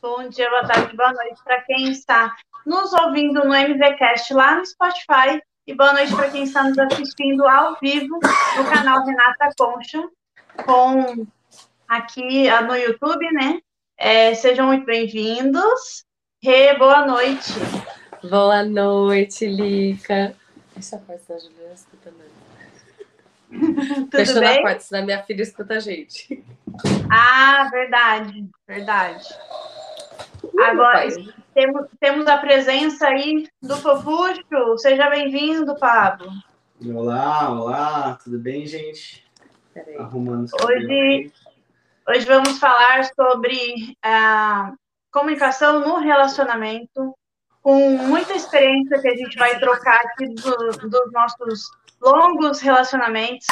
Bom dia, boa tarde, boa noite para quem está nos ouvindo no MVCast lá no Spotify e boa noite para quem está nos assistindo ao vivo no canal Renata Concha, com aqui ah, no YouTube, né? É, sejam muito bem-vindos. Rê, boa noite. Boa noite, Lica. Deixa a porta da Juliana escuta Fechando a porta, senão minha filha escuta a gente. Ah, verdade, verdade. Agora, temos, temos a presença aí do Fofuxo. Seja bem-vindo, Pablo. Olá, olá, tudo bem, gente? Arrumando hoje, hoje vamos falar sobre a comunicação no relacionamento, com muita experiência que a gente vai trocar aqui do, dos nossos longos relacionamentos,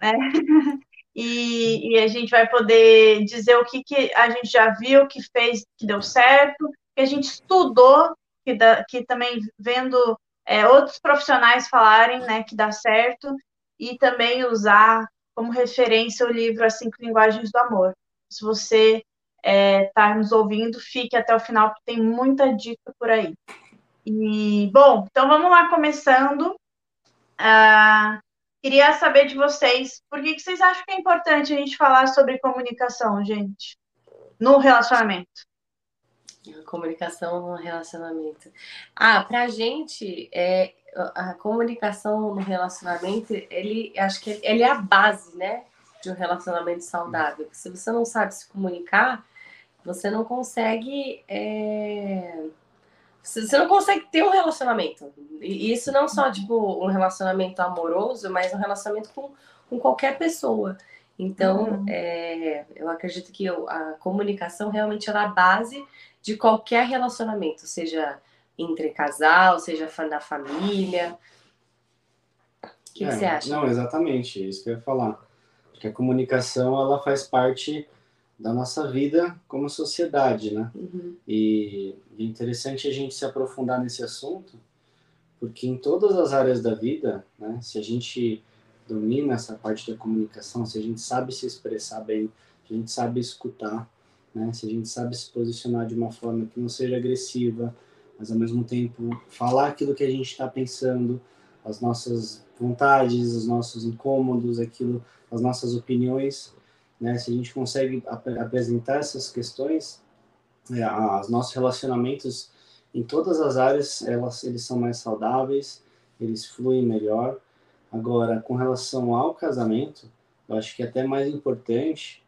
né? E, e, a gente vai poder dizer o que, que a gente já viu, que fez, que deu certo, que a gente estudou, que, da, que também vendo é, outros profissionais falarem né, que dá certo, e também usar como referência o livro As Cinco Linguagens do Amor. Se você está é, tá nos ouvindo, fique até o final, porque tem muita dica por aí. E, bom, então vamos lá, começando. Uh, Queria saber de vocês, por que, que vocês acham que é importante a gente falar sobre comunicação, gente, no relacionamento? Comunicação no relacionamento. Ah, pra gente, é, a comunicação no relacionamento, ele acho que ele é a base, né, de um relacionamento saudável. Se você não sabe se comunicar, você não consegue é, você não consegue ter um relacionamento. E isso não só, tipo, um relacionamento amoroso, mas um relacionamento com, com qualquer pessoa. Então, uhum. é, eu acredito que a comunicação realmente é a base de qualquer relacionamento, seja entre casal, seja na família. O que, é, que você acha? Não, exatamente, é isso que eu ia falar. Porque a comunicação, ela faz parte da nossa vida como sociedade, né? Uhum. E é interessante a gente se aprofundar nesse assunto, porque em todas as áreas da vida, né, se a gente domina essa parte da comunicação, se a gente sabe se expressar bem, se a gente sabe escutar, né, se a gente sabe se posicionar de uma forma que não seja agressiva, mas ao mesmo tempo falar aquilo que a gente está pensando, as nossas vontades, os nossos incômodos, aquilo, as nossas opiniões, né? Se a gente consegue ap apresentar essas questões, é, os nossos relacionamentos em todas as áreas, elas, eles são mais saudáveis, eles fluem melhor. Agora, com relação ao casamento, eu acho que é até mais importante,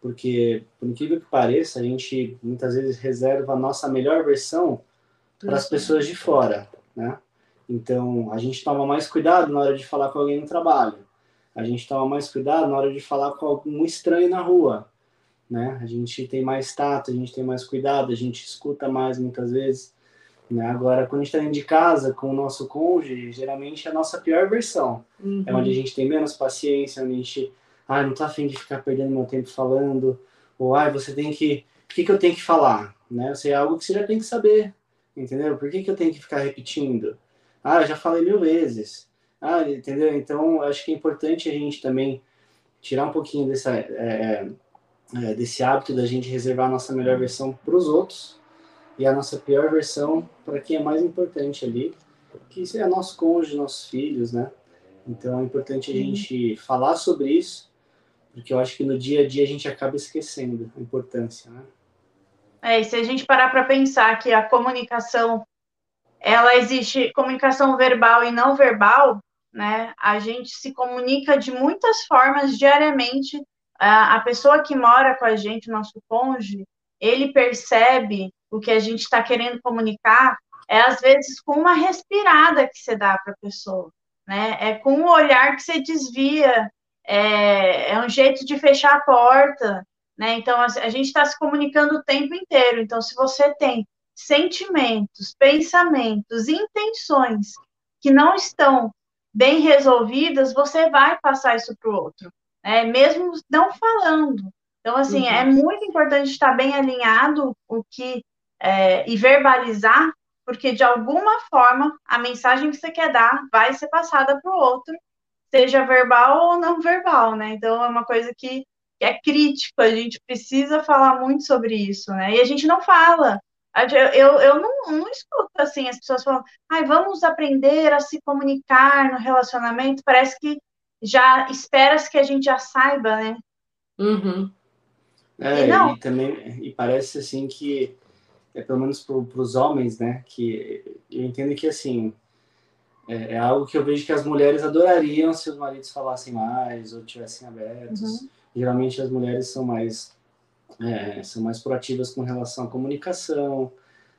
porque, por incrível que pareça, a gente muitas vezes reserva a nossa melhor versão para as pessoas de fora, né? Então, a gente toma mais cuidado na hora de falar com alguém no trabalho a gente toma mais cuidado na hora de falar com algum estranho na rua, né? A gente tem mais tato, a gente tem mais cuidado, a gente escuta mais muitas vezes, né? Agora, quando a gente está dentro de casa com o nosso cônjuge, geralmente é a nossa pior versão. Uhum. É onde a gente tem menos paciência, onde a gente, ah, não tá afim de ficar perdendo meu tempo falando, ou, ah, você tem que, o que, que eu tenho que falar, né? Isso é algo que você já tem que saber, entendeu? Por que, que eu tenho que ficar repetindo? Ah, eu já falei mil vezes. Ah, entendeu? Então, acho que é importante a gente também tirar um pouquinho dessa, é, é, é desse hábito da gente reservar a nossa melhor versão para os outros e a nossa pior versão para quem é mais importante ali, que é nosso cônjuge, nossos filhos, né? Então, é importante a gente falar sobre isso, porque eu acho que no dia a dia a gente acaba esquecendo a importância, né? É, e se a gente parar para pensar que a comunicação ela existe comunicação verbal e não verbal, né? A gente se comunica de muitas formas diariamente. A, pessoa que mora com a gente, nosso cônjuge, ele percebe o que a gente está querendo comunicar, é às vezes com uma respirada que você dá para a pessoa, né? É com um olhar que você desvia, é, é um jeito de fechar a porta, né? Então a, a gente está se comunicando o tempo inteiro. Então, se você tem sentimentos, pensamentos, intenções que não estão bem resolvidas, você vai passar isso para o outro, né? mesmo não falando. Então, assim, é uhum. é muito importante estar bem alinhado o que é, e verbalizar, porque de alguma forma a mensagem que você quer dar vai ser passada para o outro, seja verbal ou não verbal, né? Então é uma coisa que que é crítico, a gente precisa falar muito sobre isso, né? E a gente não fala. Eu, eu não, não escuto assim as pessoas falando, ai, vamos aprender a se comunicar no relacionamento. Parece que já espera-se que a gente já saiba, né? Uhum. É, e, não. e também e parece assim que é pelo menos para os homens, né? Que eu entendo que assim é, é, algo que eu vejo que as mulheres adorariam se os maridos falassem mais ou tivessem abertos. Uhum. Geralmente as mulheres são mais é, são mais proativas com relação à comunicação.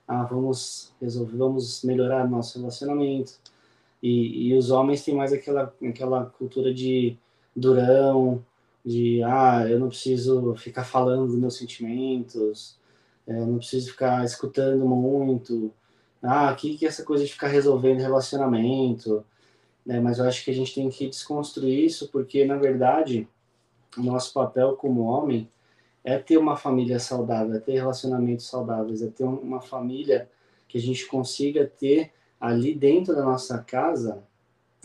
Ah, vamos resolver, vamos melhorar nosso relacionamento. E, e os homens têm mais aquela aquela cultura de durão, de ah, eu não preciso ficar falando dos meus sentimentos, é, não preciso ficar escutando muito. Ah, aqui que essa coisa de ficar resolvendo relacionamento. Né? Mas eu acho que a gente tem que desconstruir isso, porque na verdade o nosso papel como homem é ter uma família saudável, é ter relacionamentos saudáveis, é ter uma família que a gente consiga ter ali dentro da nossa casa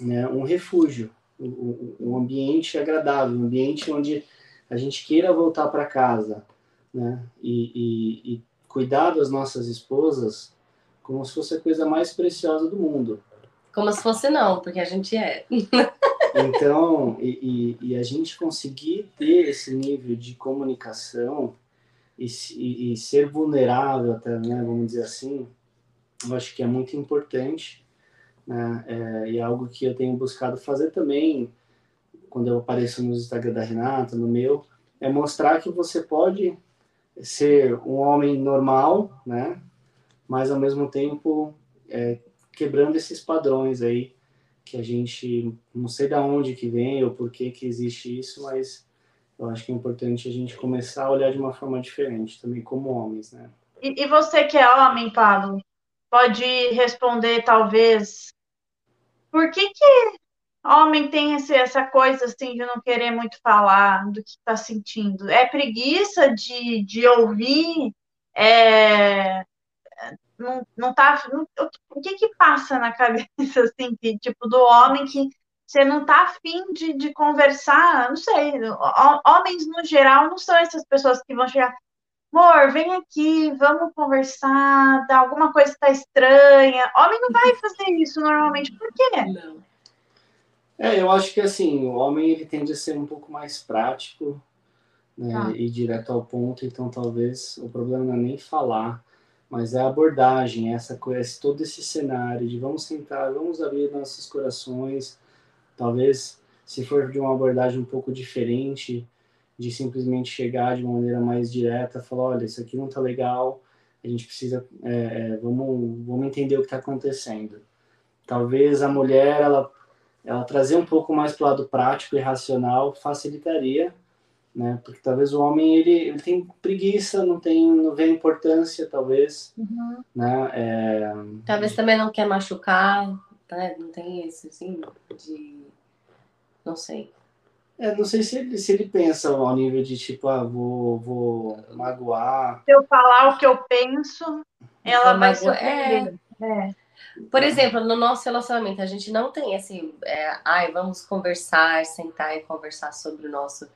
né, um refúgio, um, ambiente agradável, um ambiente onde a gente queira voltar para casa, né? E, e, e, cuidar das nossas esposas como se fosse a coisa mais preciosa do mundo. Como se fosse não, porque a gente é. então, e, e, a gente conseguir ter esse nível de comunicação e, e, ser vulnerável até, né, vamos dizer assim, eu acho que é muito importante né? É, e é algo que eu tenho buscado fazer também quando eu apareço no Instagram da Renata, no meu, é mostrar que você pode ser um homem normal, né? Mas ao mesmo tempo é, quebrando esses padrões aí que a gente não sei da onde que vem ou por que que existe isso, mas eu acho que é importante a gente começar a olhar de uma forma diferente também como homens, né? E, e você que é homem, Pablo, pode responder talvez por que que homem tem esse, essa coisa assim de não querer muito falar do que está sentindo? É preguiça de, de ouvir? É, não, não tá. Não, o que que passa na cabeça assim, que, tipo, do homem que você não tá afim de, de conversar? Não sei. Homens, no geral, não são essas pessoas que vão chegar amor, vem aqui, vamos conversar, dá alguma coisa está estranha. Homem não vai fazer isso normalmente, por quê? Não. É, eu acho que assim, o homem ele tende a ser um pouco mais prático né, ah. e direto ao ponto, então talvez o problema não é nem falar, mas é a abordagem, essa todo esse cenário de vamos sentar, vamos abrir nossos corações, talvez se for de uma abordagem um pouco diferente, de simplesmente chegar de uma maneira mais direta, falar, olha, isso aqui não tá legal, a gente precisa, é, é, vamos, vamos entender o que está acontecendo. Talvez a mulher, ela, ela trazer um pouco mais para o lado prático e racional facilitaria, né? Porque talvez o homem, ele, ele tem preguiça, não tem, não vê importância, talvez, uhum. né? É... Talvez também não quer machucar, né? Não tem esse, assim, de... não sei. É, não sei se ele, se ele pensa ao nível de tipo, ah, vou, vou magoar. Se eu falar o que eu penso, ela vai se é. é. Por exemplo, no nosso relacionamento, a gente não tem assim, é, ai, vamos conversar, sentar e conversar sobre o nosso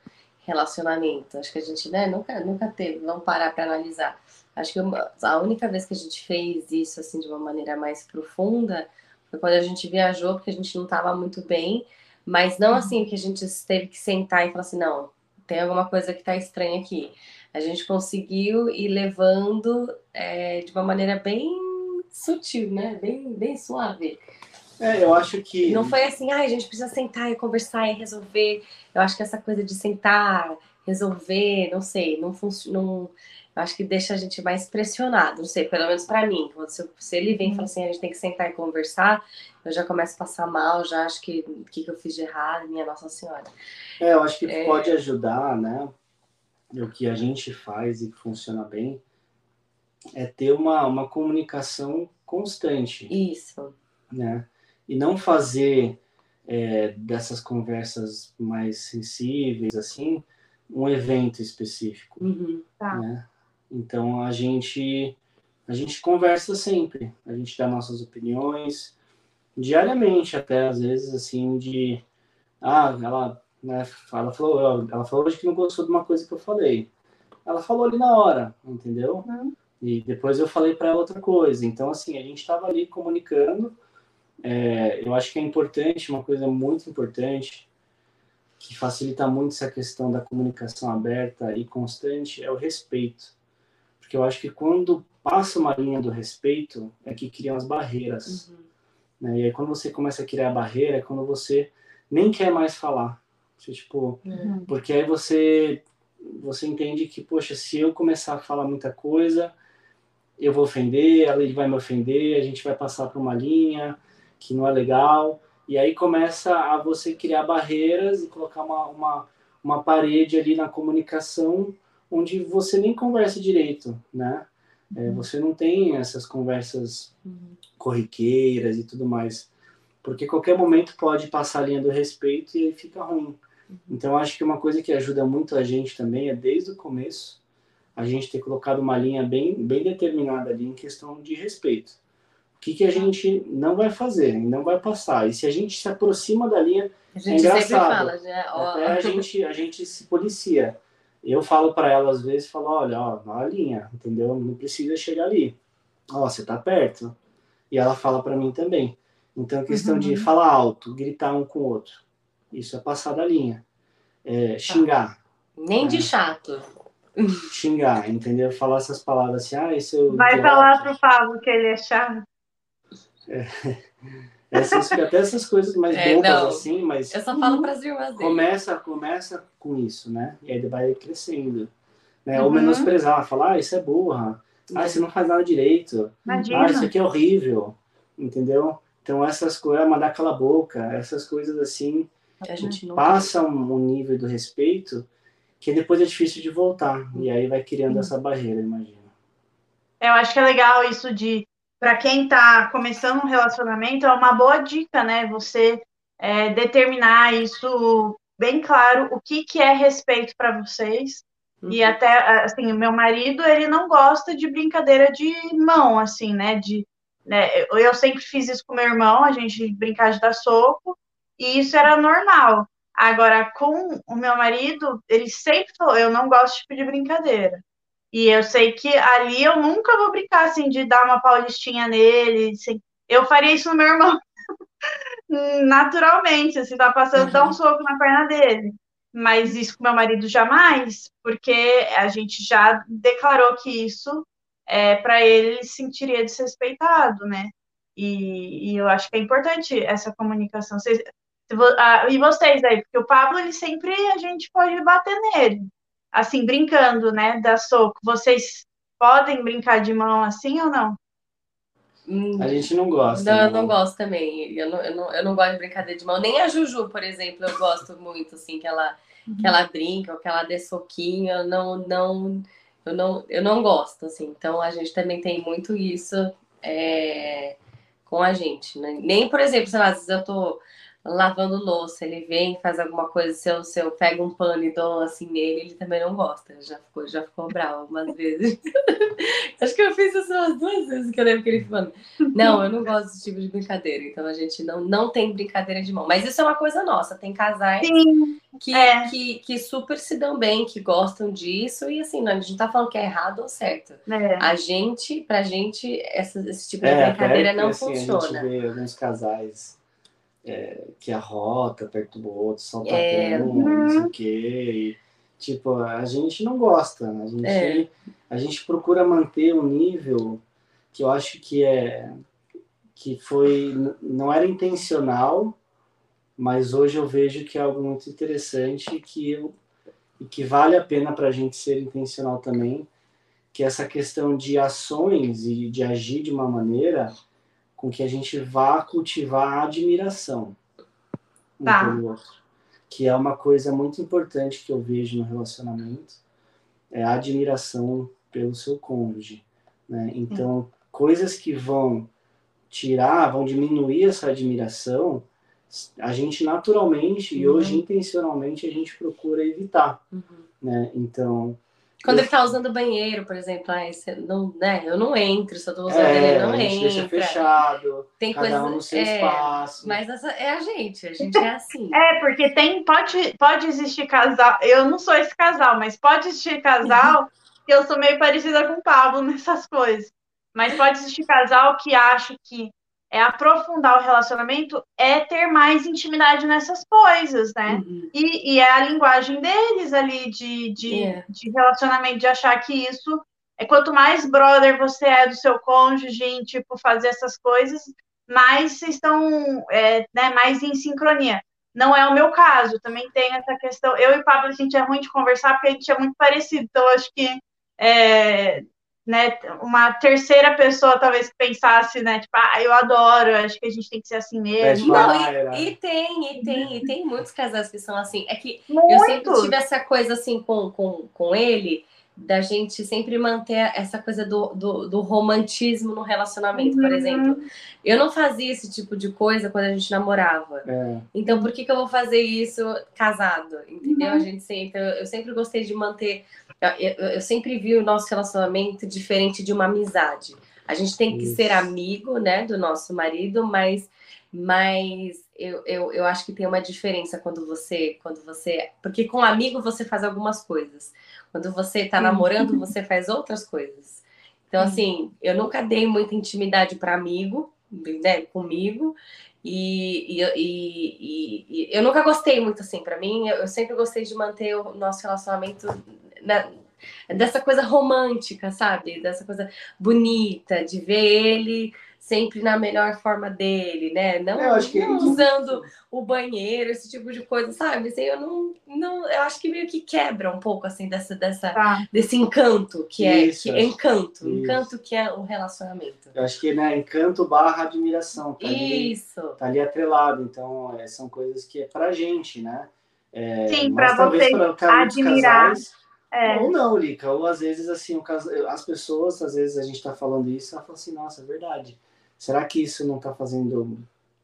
relacionamento. Acho que a gente né, nunca, nunca teve, vamos parar para analisar. Acho que a única vez que a gente fez isso assim de uma maneira mais profunda foi quando a gente viajou, porque a gente não estava muito bem mas não uhum. assim que a gente teve que sentar e falar assim, não, tem alguma coisa que está estranha aqui. A gente conseguiu ir levando é, de uma maneira bem sutil, né? Bem, bem suave. É, eu acho que. Não foi assim, ah, a gente precisa sentar e conversar e resolver. Eu acho que essa coisa de sentar, resolver, não sei, não funciona acho que deixa a gente mais pressionado, não sei, pelo menos para mim. Se, se, ele vem e fala uhum. assim, a gente tem que sentar e conversar, eu já começo a passar mal, já acho que o que, que eu fiz de errado, minha Nossa Senhora. É, eu acho que é... pode ajudar, né? O que a gente faz e que funciona bem é ter uma, uma comunicação constante. Isso. Né? E não fazer é, dessas conversas mais sensíveis, assim, um evento específico. Uhum, tá. né? Então a gente a gente conversa sempre, a gente dá nossas opiniões diariamente até às vezes assim de ah ela né? Ela falou, ela falou hoje que não gostou de uma coisa que eu falei. Ela falou ali na hora, entendeu? Uhum. E depois eu falei para outra coisa. Então, assim, a gente estava ali comunicando. É, eu acho que é importante, uma coisa muito importante, que facilita muito essa questão da comunicação aberta e constante, é o respeito. Porque eu acho que quando passa uma linha do respeito, é que criam as barreiras. Uhum. Né? E aí, quando você começa a criar a barreira, é quando você nem quer mais falar. Você, tipo, uhum. Porque aí você, você entende que, poxa, se eu começar a falar muita coisa, eu vou ofender, ele vai me ofender, a gente vai passar por uma linha que não é legal. E aí começa a você criar barreiras e colocar uma, uma, uma parede ali na comunicação onde você nem conversa direito, né? É, uhum. você não tem essas conversas uhum. corriqueiras e tudo mais. Porque qualquer momento pode passar a linha do respeito e aí fica ruim. Uhum. Então, acho que uma coisa que ajuda muito a gente também é, desde o começo, a gente ter colocado uma linha bem, bem determinada ali em questão de respeito. O que, que a gente não vai fazer, não vai passar. E se a gente se aproxima da linha, a gente é engraçado. Fala, né? Até a gente, a gente se policia eu falo para ela às vezes, falo, olha, ó, na linha, entendeu? Não precisa chegar ali. Ó, você tá perto. E ela fala para mim também. Então, questão uhum. de falar alto, gritar um com o outro. Isso é passar da linha. É, tá. xingar. Nem de chato. Xingar, entendeu? Falar essas palavras assim, ah, isso eu. Vai falar pro Pablo que ele é chato. É. Essas, até essas coisas mais é, bobas não, assim, mas. Eu só falo para as irmãs dele. Começa, começa com isso, né? E aí vai crescendo. Né? Uhum. Ou menosprezar, falar, ah, isso é burra. Ah, você não faz nada direito. Imagina. Ah, isso aqui é horrível. Entendeu? Então essas coisas, mandar cala a boca, essas coisas assim, a gente passa um, um nível do respeito que depois é difícil de voltar. E aí vai criando essa barreira, imagina. Eu acho que é legal isso de para quem está começando um relacionamento, é uma boa dica, né? Você é, determinar isso bem claro, o que, que é respeito para vocês. Uhum. E até, assim, o meu marido, ele não gosta de brincadeira de mão, assim, né? De, né? Eu sempre fiz isso com meu irmão, a gente brincar de dar soco, e isso era normal. Agora, com o meu marido, ele sempre falou, eu não gosto de de brincadeira. E eu sei que ali eu nunca vou brincar assim de dar uma paulistinha nele. Assim. Eu faria isso no meu irmão naturalmente, assim, tá passando, uhum. dar um soco na perna dele. Mas isso com meu marido jamais, porque a gente já declarou que isso é para ele, ele se sentiria desrespeitado, né? E, e, eu acho que é importante essa comunicação. Vocês, ah, e vocês aí, porque o Pablo, ele sempre a gente pode bater nele assim, brincando, né, da soco, vocês podem brincar de mão assim ou não? Hum, a gente não gosta. Não, eu não gosto também. Eu não, eu, não, eu não gosto de brincadeira de mão. Nem a Juju, por exemplo, eu gosto muito, assim, que ela, uhum. que ela brinca, ou que ela dê soquinho. Eu não, não, eu não, eu não gosto, assim. Então, a gente também tem muito isso é, com a gente. Né? Nem, por exemplo, sei lá, às vezes eu tô lavando louça, ele vem, faz alguma coisa, se eu, se eu pego um pano e dou assim nele, ele também não gosta. Já ficou, já ficou bravo algumas vezes. Acho que eu fiz isso umas duas vezes que eu lembro que ele falou. Não, eu não gosto desse tipo de brincadeira. Então a gente não, não tem brincadeira de mão. Mas isso é uma coisa nossa. Tem casais que, é. que, que super se dão bem, que gostam disso. E assim, não, a gente não tá falando que é errado ou certo. É. A gente, pra gente, essa, esse tipo de é, brincadeira não assim, funciona. A gente vê alguns casais é, que arrota perto do outro, solta é, um, não sei o quê. E, tipo, a gente não gosta. A gente, é. a gente procura manter um nível que eu acho que é que foi não era intencional, mas hoje eu vejo que é algo muito interessante que eu, e que vale a pena para a gente ser intencional também, que é essa questão de ações e de agir de uma maneira com que a gente vá cultivar a admiração um tá. pelo outro. Que é uma coisa muito importante que eu vejo no relacionamento, é a admiração pelo seu cônjuge. Né? Então, coisas que vão tirar, vão diminuir essa admiração, a gente naturalmente uhum. e hoje intencionalmente a gente procura evitar. Uhum. Né? Então, Quando ele tá usando o banheiro, por exemplo, aí você não, né? Eu não entro, se eu tô usando É, ele não a gente entra. deixa fechado, Tem cada coisa. um no seu é, espaço. Mas essa é a gente, a gente é assim. É, porque tem, pode, pode existir casal. Eu não sou esse casal, mas pode existir casal que eu sou meio parecida com o Pablo nessas coisas. Mas pode existir casal que acha que é aprofundar o relacionamento é ter mais intimidade nessas coisas, né? Uhum. E, e é a linguagem deles ali de, de, É. de relacionamento, de achar que isso é quanto mais brother você é do seu cônjuge em tipo fazer essas coisas, mais vocês estão é, né, mais em sincronia. Não é o meu caso, também tem essa questão. Eu e o Pablo, a gente é ruim de conversar porque a gente é muito parecido, então acho que é, né, uma terceira pessoa talvez que pensasse, né, tipo, ah, eu adoro, acho que a gente tem que ser assim mesmo. Não, e, e tem, e tem, e tem muitos casais que são assim. É que eu sempre tive essa coisa assim com, com, com ele, da gente sempre manter essa coisa do, do, do romantismo no relacionamento, por Uhum. exemplo. Eu não fazia esse tipo de coisa quando a gente namorava. É, Então, por que, que eu vou fazer isso casado? Entendeu? Uhum. A gente sempre, eu, eu sempre gostei de manter. Eu, eu- sempre vi o nosso relacionamento diferente de uma amizade. A gente tem que Isso. ser amigo, né, do nosso marido, mas, mas eu, eu, eu acho que tem uma diferença quando você, quando você, porque com amigo você faz algumas coisas. Quando você tá Sim. namorando, você faz outras coisas. Então, Sim. assim, eu nunca dei muita intimidade para amigo, né, comigo. E, e, e- e- e eu nunca gostei muito assim, para mim, eu, eu sempre gostei de manter o nosso relacionamento na- dessa coisa romântica, sabe? Dessa coisa bonita, de ver ele sempre na melhor forma dele, né? Não, eu acho que não usando o banheiro, esse tipo de coisa, sabe? Assim, eu não, não, eu acho que meio que quebra um pouco assim dessa, dessa Tá. desse encanto que é Isso, que, encanto, isso. encanto que é o relacionamento. eu acho que né, encanto barra admiração. Tá ali, Isso. tá ali atrelado. Então, é, são coisas que é pra gente, né? É, Sim, mas pra talvez você pra cada um dos admirar. casais, É. Ou não, Lica. Ou às vezes, assim, o cas- as pessoas, às vezes a gente tá falando isso, ela fala assim, nossa, é verdade. Será que isso não tá fazendo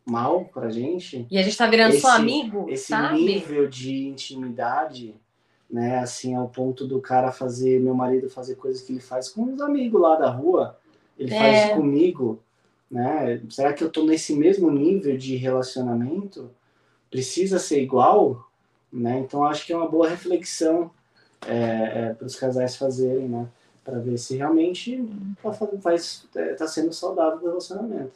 mal pra gente? E a gente tá virando só Esse- amigo, Esse sabe? nível de intimidade, né? Assim, ao ponto do cara fazer, meu marido fazer coisas que ele faz com os amigos lá da rua, ele É. faz comigo, né? Será que eu tô nesse mesmo nível de relacionamento? Precisa ser igual? Né? Então, acho que é uma boa reflexão para os casais fazerem, né? Para ver se realmente tá, faz, é, tá sendo saudável o relacionamento.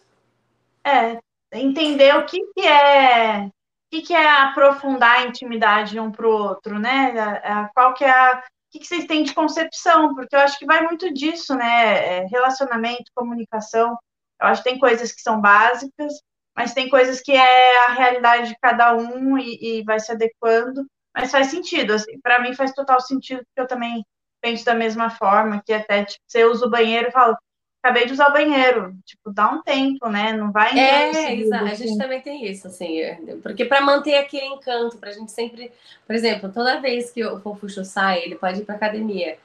É, entender o que, que é o que, que é aprofundar a intimidade um para o outro, né? A- Qual que é a, o que, que vocês têm de concepção? Porque eu acho que vai muito disso, né? É, Relacionamento, comunicação. Eu acho que tem coisas que são básicas, mas tem coisas que é a realidade de cada um e, e vai se adequando. Mas faz sentido, assim, para mim faz total sentido, porque eu também penso da mesma forma, que até tipo, você usa o banheiro e fala, acabei de usar o banheiro. Tipo, dá um tempo, né? Não vai É, exato. A assim. gente também tem isso, assim, é, porque para manter aquele encanto, pra gente sempre, por exemplo, toda vez que o Fofuxo sai, ele pode ir pra academia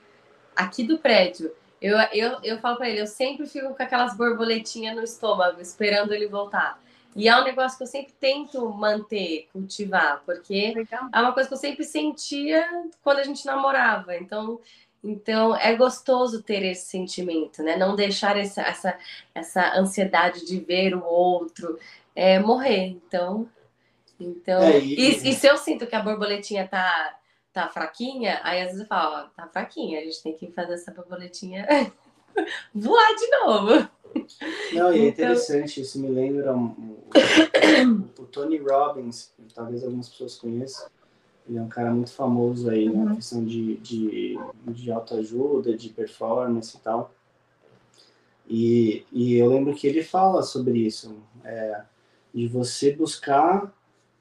aqui do prédio. Eu, eu, eu falo pra ele, eu sempre fico com aquelas borboletinhas no estômago, esperando ele voltar. E é um negócio que eu sempre tento manter, cultivar, porque Legal. é uma coisa que eu sempre sentia quando a gente namorava. Então, então é gostoso ter esse sentimento, né? Não deixar essa, essa, essa ansiedade de ver o outro é, morrer. Então, então É, e, e- e se eu sinto que a borboletinha tá, tá fraquinha, aí às vezes eu falo, ó, tá fraquinha, a gente tem que fazer essa borboletinha voar de novo. Não, e é Então- interessante, isso me lembra um- o Tony Robbins, que talvez algumas pessoas conheçam. Ele é um cara muito famoso aí na Uhum. questão de, de, de autoajuda, de performance e tal. E, e eu lembro que ele fala sobre isso, é, de você buscar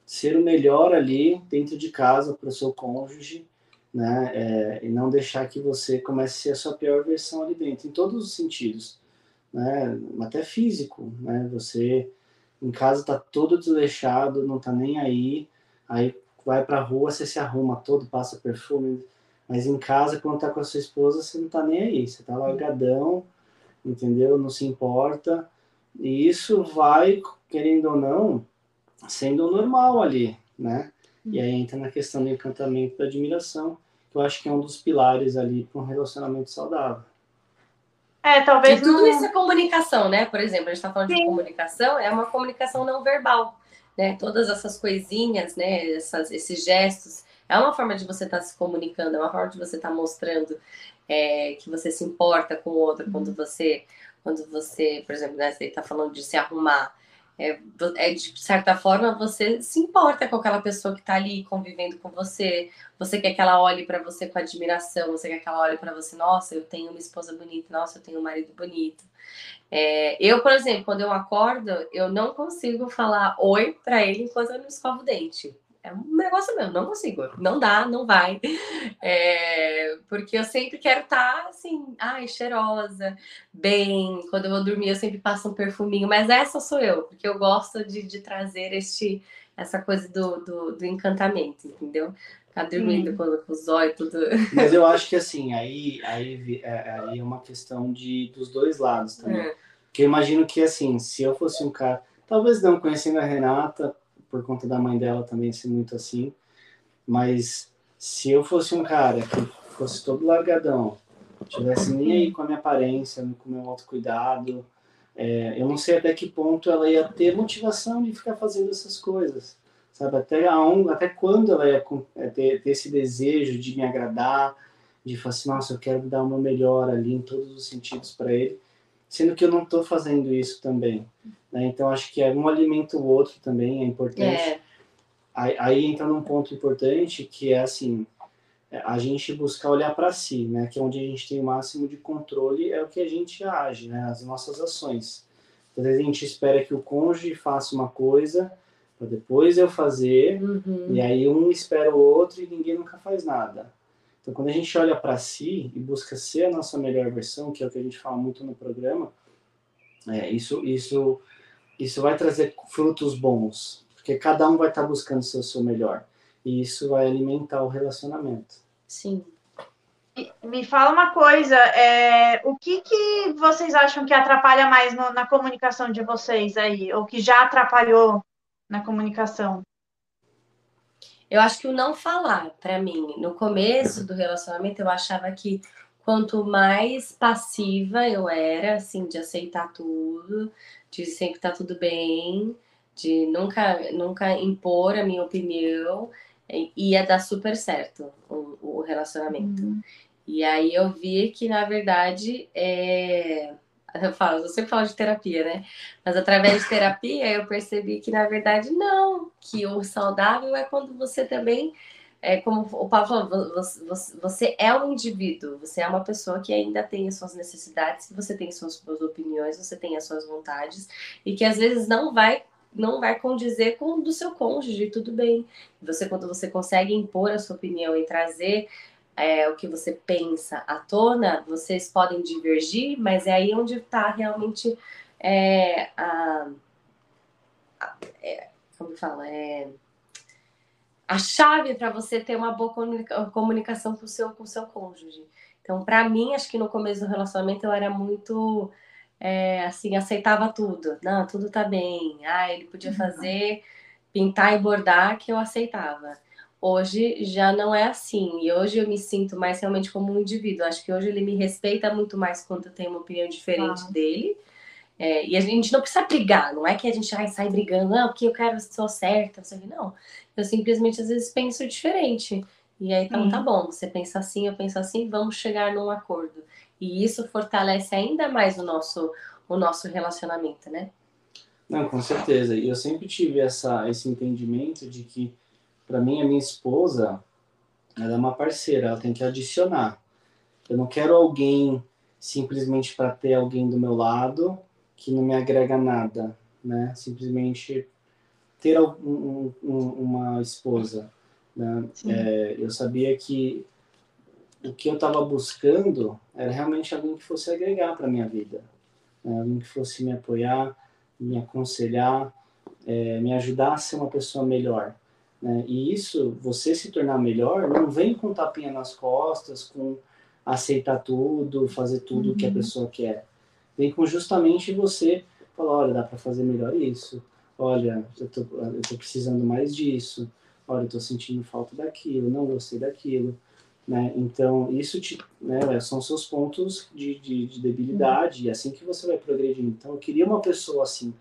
ser o melhor ali dentro de casa para o seu cônjuge, né? É, e não deixar que você comece a ser a sua pior versão ali dentro, em todos os sentidos né, até físico, né? Você em casa tá todo desleixado, não tá nem aí, aí vai pra rua, você se arruma todo, passa perfume, mas em casa quando tá com a sua esposa, você não tá nem aí, você tá largadão, entendeu? Não se importa. E isso vai, querendo ou não, sendo normal ali, né? E aí entra na questão do encantamento da admiração, que eu acho que é um dos pilares ali para um relacionamento saudável. É, talvez. E tudo não... isso é comunicação, né? Por exemplo, a gente está falando Sim. de comunicação, é uma comunicação não verbal, né? Todas essas coisinhas, né? Essas, esses gestos, é uma forma de você estar tá se comunicando, é uma forma de você estar tá mostrando é, que você se importa com o outro uhum. quando você, quando você, por exemplo, né, você está falando de se arrumar. É, é, de certa forma você se importa com aquela pessoa que está ali convivendo com você. Você quer que ela olhe para você com admiração. Você quer que ela olhe para você. Nossa, eu tenho uma esposa bonita. Nossa, eu tenho um marido bonito. É, eu, por exemplo, quando eu acordo, eu não consigo falar oi para ele enquanto eu não escovo o dente. É um negócio mesmo, não consigo. Não dá, não vai. É, porque eu sempre quero estar tá, assim, ai, cheirosa, bem. Quando eu vou dormir, eu sempre passo um perfuminho. Mas essa sou eu, porque eu gosto de, de trazer este, essa coisa do, do, do encantamento, entendeu? Ficar dormindo com, com os olhos, tudo. Mas eu acho que assim, aí, aí, é, aí é uma questão de, dos dois lados também. É. Porque eu imagino que assim, se eu fosse um cara, talvez não conhecendo a Renata, por conta da mãe dela também ser muito assim. Mas se eu fosse um cara que fosse todo largadão, tivesse nem aí com a minha aparência, com o meu autocuidado, é, eu não sei até que ponto ela ia ter motivação de ficar fazendo essas coisas, sabe? Até, aonde, até quando ela ia é, ter, ter, esse desejo de me agradar, de falar assim, nossa, eu quero dar uma melhor ali em todos os sentidos para ele, sendo que eu não estou fazendo isso também. Né? Então, acho que é um alimenta o outro também, é importante. É. Aí, aí entra num ponto importante que é assim, a gente buscar olhar para si, né? Que é onde a gente tem o máximo de controle, é o que a gente age, né? As nossas ações. Às vezes a gente espera que o cônjuge faça uma coisa para depois eu fazer, uhum. e aí um espera o outro e ninguém nunca faz nada. Então, quando a gente olha para si e busca ser a nossa melhor versão, que é o que a gente fala muito no programa, é, isso, isso isso vai trazer frutos bons, porque cada um vai estar buscando ser o seu melhor. E isso vai alimentar o relacionamento. Sim. Me fala uma coisa, é, o que, que vocês acham que atrapalha mais no, na comunicação de vocês aí, ou que já atrapalhou na comunicação? Eu acho que o não falar, para mim, no começo do relacionamento, eu achava que quanto mais passiva eu era, assim, de aceitar tudo, de sempre estar tá tudo bem, de nunca, nunca impor a minha opinião, ia dar super certo o, o relacionamento. Uhum. E aí eu vi que, na verdade, é... eu, falo, sempre falo de terapia, né? Mas através de terapia eu percebi que, na verdade, não, que o saudável é quando você também é como o Paulo falou, você, você, é um indivíduo, você é uma pessoa que ainda tem as suas necessidades, você tem suas, suas opiniões, você tem as suas vontades, e que às vezes não vai não vai condizer com o do seu cônjuge, tudo bem. Você, quando você consegue impor a sua opinião e trazer é, o que você pensa à tona, vocês podem divergir, mas é aí onde está realmente é, a, a é, como fala, é a chave para você ter uma boa comunicação com o seu, com o seu cônjuge. Então, para mim, acho que no começo do relacionamento eu era muito é, assim, aceitava tudo. Não, tudo tá bem. Ah, ele podia uhum. fazer, pintar e bordar que eu aceitava. Hoje já não é assim. E hoje eu me sinto mais realmente como um indivíduo. Acho que hoje ele me respeita muito mais quando eu tenho uma opinião diferente ah. dele. É, e a gente não precisa brigar, não é que a gente ai, sai brigando, não, porque eu quero ser certa, não. Eu simplesmente às vezes penso diferente. E aí, então, tá bom, você pensa assim, eu penso assim, vamos chegar num acordo. E isso fortalece ainda mais o nosso, o nosso relacionamento, né? Não, com certeza. E eu sempre tive essa, esse entendimento de que, para mim, a minha esposa, ela é uma parceira, ela tem que adicionar. Eu não quero alguém simplesmente para ter alguém do meu lado que não me agrega nada, né? Simplesmente ter um, um, uma esposa, né? É, eu sabia que o que eu estava buscando era realmente alguém que fosse agregar para minha vida, né? alguém que fosse me apoiar, me aconselhar, é, me ajudar a ser uma pessoa melhor. Né? E isso, você se tornar melhor, não vem com tapinha nas costas, com aceitar tudo, fazer tudo o uhum. que a uhum. pessoa quer vem com justamente você falar, olha, dá para fazer melhor isso, olha, eu tô, eu tô precisando mais disso, olha, eu tô sentindo falta daquilo, não gostei daquilo. Né? Então, isso te, né, são seus pontos de, de, de debilidade, e é assim que você vai progredindo. Então, eu queria uma pessoa assim.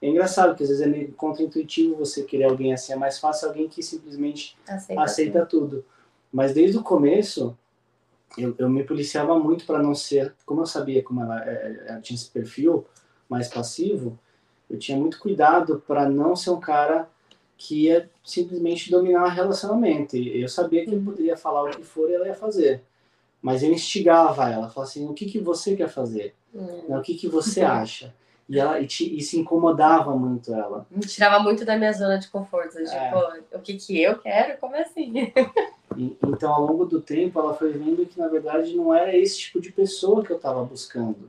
É engraçado, que às vezes é meio contra-intuitivo você querer alguém assim, é mais fácil alguém que simplesmente aceita, aceita tudo. tudo. Mas desde o começo, eu, eu me policiava muito para não ser, como eu sabia como ela, é, ela tinha esse perfil mais passivo, eu tinha muito cuidado para não ser um cara que ia simplesmente dominar o relacionamento. E eu sabia que ele poderia falar o que for e ela ia fazer. Mas eu instigava ela, falava assim, o que, que você quer fazer? Hum. O que, que você acha? E, ela, e, te, se incomodava muito ela. Me tirava muito da minha zona de conforto. Tipo, é. o que, que eu quero? Como assim? E, então, ao longo do tempo, ela foi vendo que, na verdade, não era esse tipo de pessoa que eu estava buscando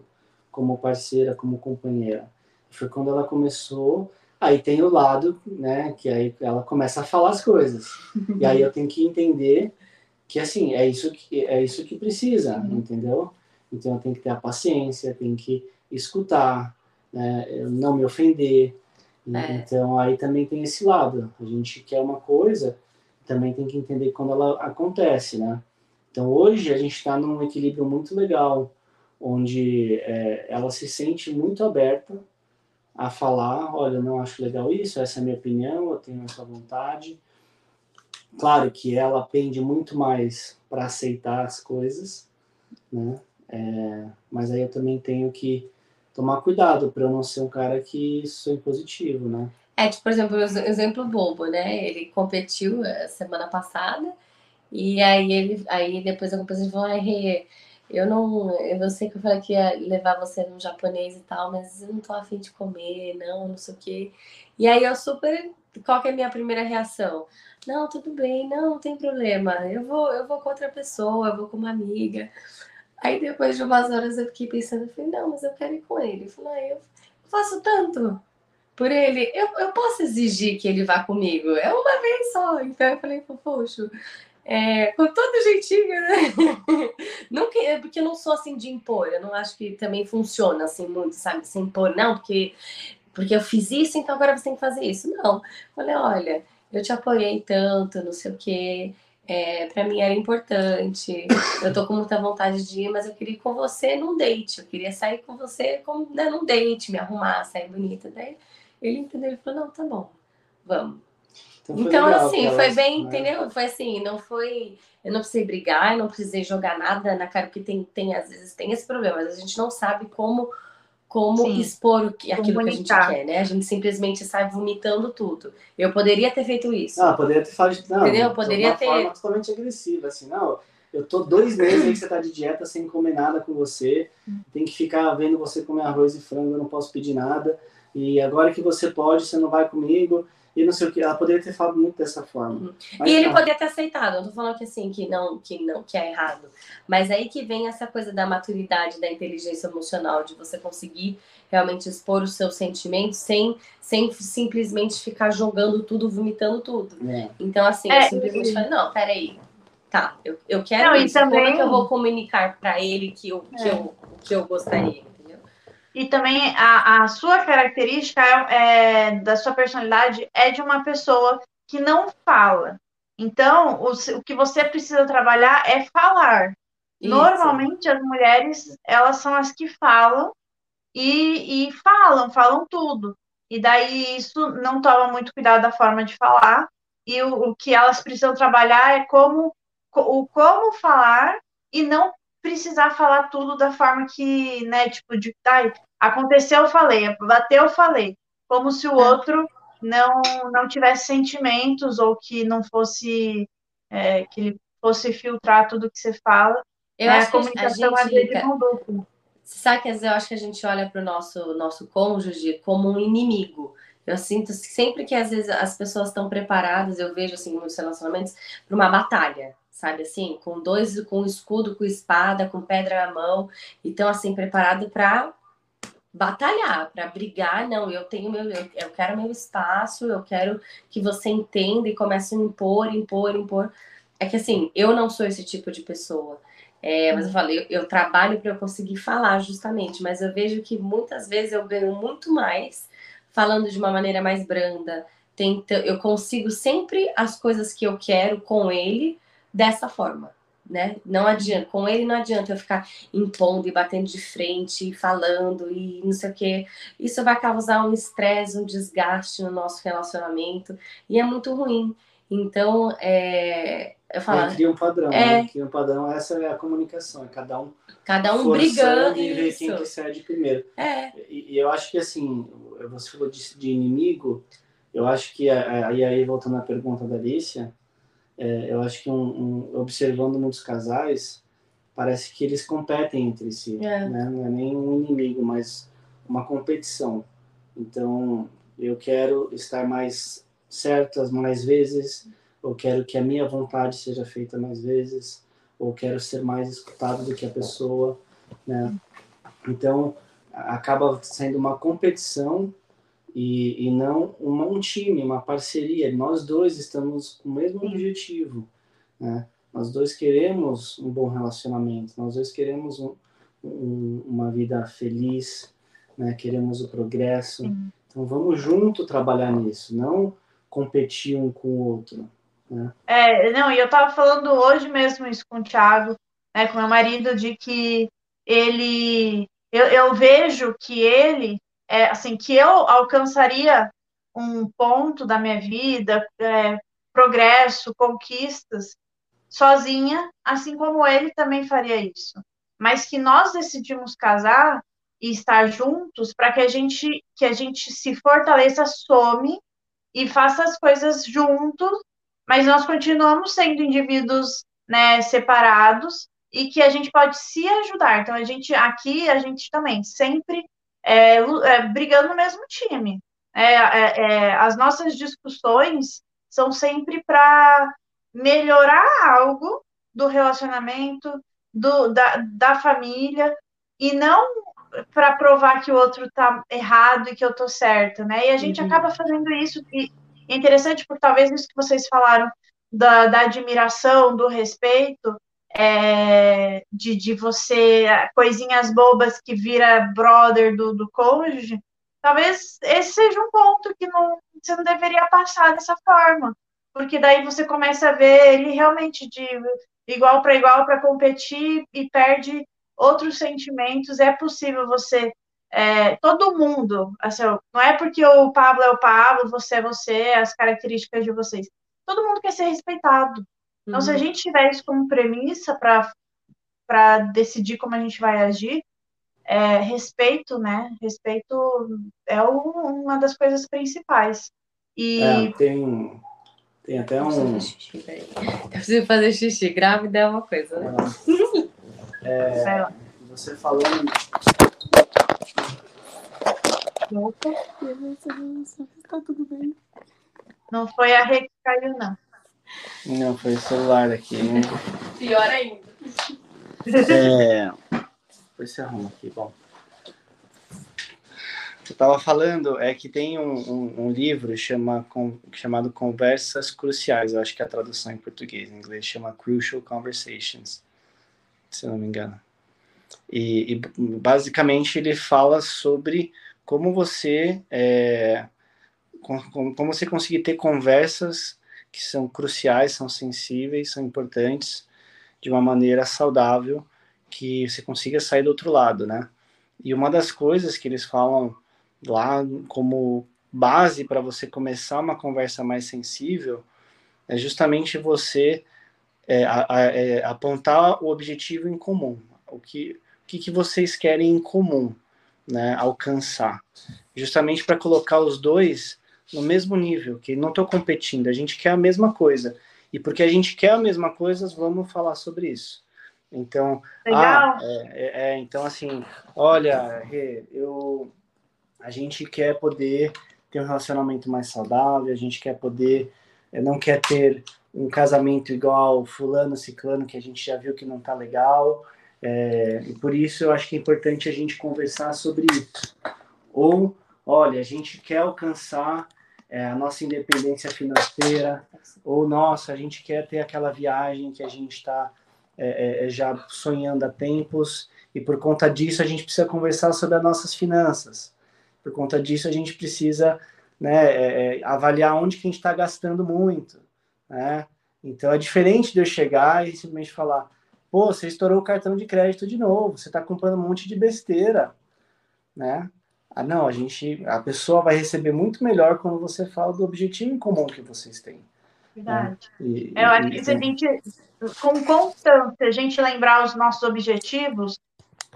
como parceira, como companheira. Foi quando ela começou Aí tem o lado, né, que aí ela começa a falar as coisas. e aí eu tenho que entender que assim, é isso que é isso que precisa, uhum. entendeu? Então eu tenho que ter a paciência, tenho que escutar, né, não me ofender. É. Então aí também tem esse lado. A gente quer uma coisa, também tem que entender quando ela acontece, né? Então hoje a gente está num equilíbrio muito legal, onde é, ela se sente muito aberta a falar, olha, eu não acho legal isso, essa é a minha opinião, eu tenho essa vontade. Claro que ela pende muito mais para aceitar as coisas, né? É, mas aí eu também tenho que tomar cuidado para eu não ser um cara que sou impositivo, né? É, tipo, por exemplo, exemplo bobo, né? Ele competiu eh, semana passada e aí ele, aí depois da competição falou, ai, eu não. Eu sei que eu falei que ia levar você no japonês e tal, mas eu não tô afim de comer, não, não sei o quê. E aí eu super. Qual que é a minha primeira reação? Não, tudo bem, não, não tem problema. Eu vou, eu vou com outra pessoa, eu vou com uma amiga. Aí depois de umas horas eu fiquei pensando, eu falei, não, mas eu quero ir com ele. Ele falou, ah, eu faço tanto por ele, eu, eu posso exigir que ele vá comigo. É uma vez só. Então eu falei, poxa, é, com todo jeitinho, né? não que, é porque eu não sou assim de impor, eu não acho que também funciona assim muito, sabe? Sem impor, não, porque, porque eu fiz isso, então agora você tem que fazer isso. Não. Falei, olha, eu te apoiei tanto, não sei o quê. É, para mim era importante. Eu tô com muita vontade de ir, mas eu queria ir com você num date. Eu queria sair com você com, né, num date, me arrumar, sair bonita. Daí ele entendeu, ele falou, não, tá bom, vamos. Então, então assim, foi bem, né? entendeu? Foi assim, não foi. Eu não precisei brigar, eu não precisei jogar nada na cara, porque tem, tem, às vezes tem esse problema, mas a gente não sabe como como Sim, expor o que, aquilo que a gente quer, né? A gente simplesmente sai vomitando tudo. Eu poderia ter feito isso. Ah, poderia ter falado, não, entendeu? Eu poderia ter. forma totalmente agressiva, assim, não. Eu tô dois meses aí que você tá de dieta sem comer nada com você, tem que ficar vendo você comer arroz e frango, eu não posso pedir nada. E agora que você pode, você não vai comigo e não sei o que. Ela poderia ter falado muito dessa forma. Uhum. e ele não. poderia ter aceitado. Eu não tô falando que assim, que não, que não, que é errado. Mas aí que vem essa coisa da maturidade, da inteligência emocional, de você conseguir realmente expor os seus sentimentos sem, sem simplesmente ficar jogando tudo, vomitando tudo. É. Então, assim, é, eu simplesmente e... falei, não, peraí. Tá, eu, eu quero não, isso. Também... Como é que eu vou comunicar para ele que eu, que, é. eu, que eu gostaria? E também a, a sua característica é, é, da sua personalidade é de uma pessoa que não fala. Então, o, o que você precisa trabalhar é falar. Isso. Normalmente, as mulheres, elas são as que falam e, e falam, falam tudo. E daí isso não toma muito cuidado da forma de falar. E o, o que elas precisam trabalhar é como o como falar e não precisar falar tudo da forma que, né, tipo, de, ai, aconteceu, eu falei, bateu, eu falei, como se o é. outro não não tivesse sentimentos ou que não fosse, é, que ele fosse filtrar tudo que você fala. Eu né? acho a comunicação que a gente, é de Sabe que eu acho que a gente olha para o nosso, nosso cônjuge como um inimigo. Eu sinto sempre que às vezes as pessoas estão preparadas, eu vejo assim nos relacionamentos, para uma batalha sabe assim, com dois, com escudo, com espada, com pedra na mão, então assim preparado para batalhar, para brigar. Não, eu tenho meu, eu, eu quero meu espaço, eu quero que você entenda e comece a impor, impor, impor. É que assim, eu não sou esse tipo de pessoa. É, mas eu falei, eu, eu trabalho para eu conseguir falar justamente, mas eu vejo que muitas vezes eu ganho muito mais falando de uma maneira mais branda. Tenta, eu consigo sempre as coisas que eu quero com ele dessa forma. né? Não adianta, com ele não adianta eu ficar impondo e batendo de frente, e falando e não sei o que. Isso vai causar um estresse, um desgaste no nosso relacionamento e é muito ruim. Então, é, eu falo, é, cria um padrão, é, né? cria um padrão, essa é a comunicação, é cada um cada um brigando e ver quem que cede primeiro. É. E, e, eu acho que assim, você falou de, de inimigo, eu acho que aí aí voltando à pergunta da Alicia, é, eu acho que um, um, observando muitos casais, parece que eles competem entre si, é. né? Não é nem um inimigo, mas uma competição. Então, eu quero estar mais certas mais vezes, ou quero que a minha vontade seja feita mais vezes, ou quero ser mais escutado do que a pessoa, né? Então, acaba sendo uma competição e, e não uma, um time, uma parceria. Nós dois estamos com o mesmo objetivo, né? Nós dois queremos um bom relacionamento, nós dois queremos um, um, uma vida feliz, né? Queremos o progresso. Sim. Então vamos junto trabalhar nisso, não competir um com o outro. Né? É, não, e eu estava falando hoje mesmo isso com o Thiago, né, com meu marido, de que ele, eu, eu vejo que ele é, assim, que eu alcançaria um ponto da minha vida, é, progresso, conquistas, sozinha, assim como ele também faria isso. Mas que nós decidimos casar e estar juntos para que a gente que a gente se fortaleça, some e faça as coisas juntos, mas nós continuamos sendo indivíduos, né, separados e que a gente pode se ajudar. Então a gente aqui a gente também sempre é, é, brigando no mesmo time. É, é, é as nossas discussões são sempre para melhorar algo do relacionamento, do, da, da família, e não para provar que o outro está errado e que eu estou certa, né? E a gente uhum. acaba fazendo isso, e é interessante porque talvez isso que vocês falaram da, da admiração, do respeito, é, de, de você, coisinhas bobas que vira brother do, do cônjuge, talvez esse seja um ponto que não, você não deveria passar dessa forma, porque daí você começa a ver ele realmente de igual para igual para competir e perde outros sentimentos. É possível você, é, todo mundo, assim, não é porque o Pablo é o Pablo, você é você, as características de vocês. Todo mundo quer ser respeitado. Então, se a uhum. gente tiver isso como premissa para decidir como a gente vai agir, é, respeito, né? Respeito é o, uma das coisas principais. E é, tem, tem até um. Eu preciso fazer xixi. Grávida é uma coisa, né? É, você falando. Opa. Tá tudo bem. Não foi a Rê que caiu, não. Não, foi o celular aqui. Pior ainda. É. Depois se arruma aqui, bom. Eu estava falando é que tem um, um, um, livro chama, com, chamado Conversas Cruciais, eu acho que é a tradução em português, em inglês chama Crucial Conversations, se eu não me engano. E, e basicamente ele fala sobre como você é, como, como você conseguir ter conversas que são cruciais, são sensíveis, são importantes de uma maneira saudável, que você consiga sair do outro lado, né? E uma das coisas que eles falam lá como base para você começar uma conversa mais sensível é justamente você é, a, a, é, apontar o objetivo em comum, o que, o que, que vocês querem em comum, né, alcançar, justamente para colocar os dois no mesmo nível, que não estou competindo, a gente quer a mesma coisa. E porque a gente quer a mesma coisa, vamos falar sobre isso. Então, Legal. Ah, é, é, é, então assim, olha, eu, a gente quer poder ter um relacionamento mais saudável, a gente quer poder, é, não quer ter um casamento igual fulano, ciclano, que a gente já viu que não tá legal, é, e por isso eu acho que é importante a gente conversar sobre isso. Ou, olha, a gente quer alcançar é, a nossa independência financeira, ou nossa, a gente quer ter aquela viagem que a gente está é, é, é, já sonhando há tempos, e por conta disso a gente precisa conversar sobre as nossas finanças. Por conta disso a gente precisa né, é, é avaliar onde que a gente está gastando muito. Né? Então é diferente de eu chegar e simplesmente falar, Pô, você estourou o cartão de crédito de novo, você está comprando um monte de besteira, né? Ah, não, a gente, a pessoa vai receber muito melhor quando você fala do objetivo em comum que vocês têm. Verdade. Né? E, Eu acho que se a gente, com constância, a gente lembrar os nossos objetivos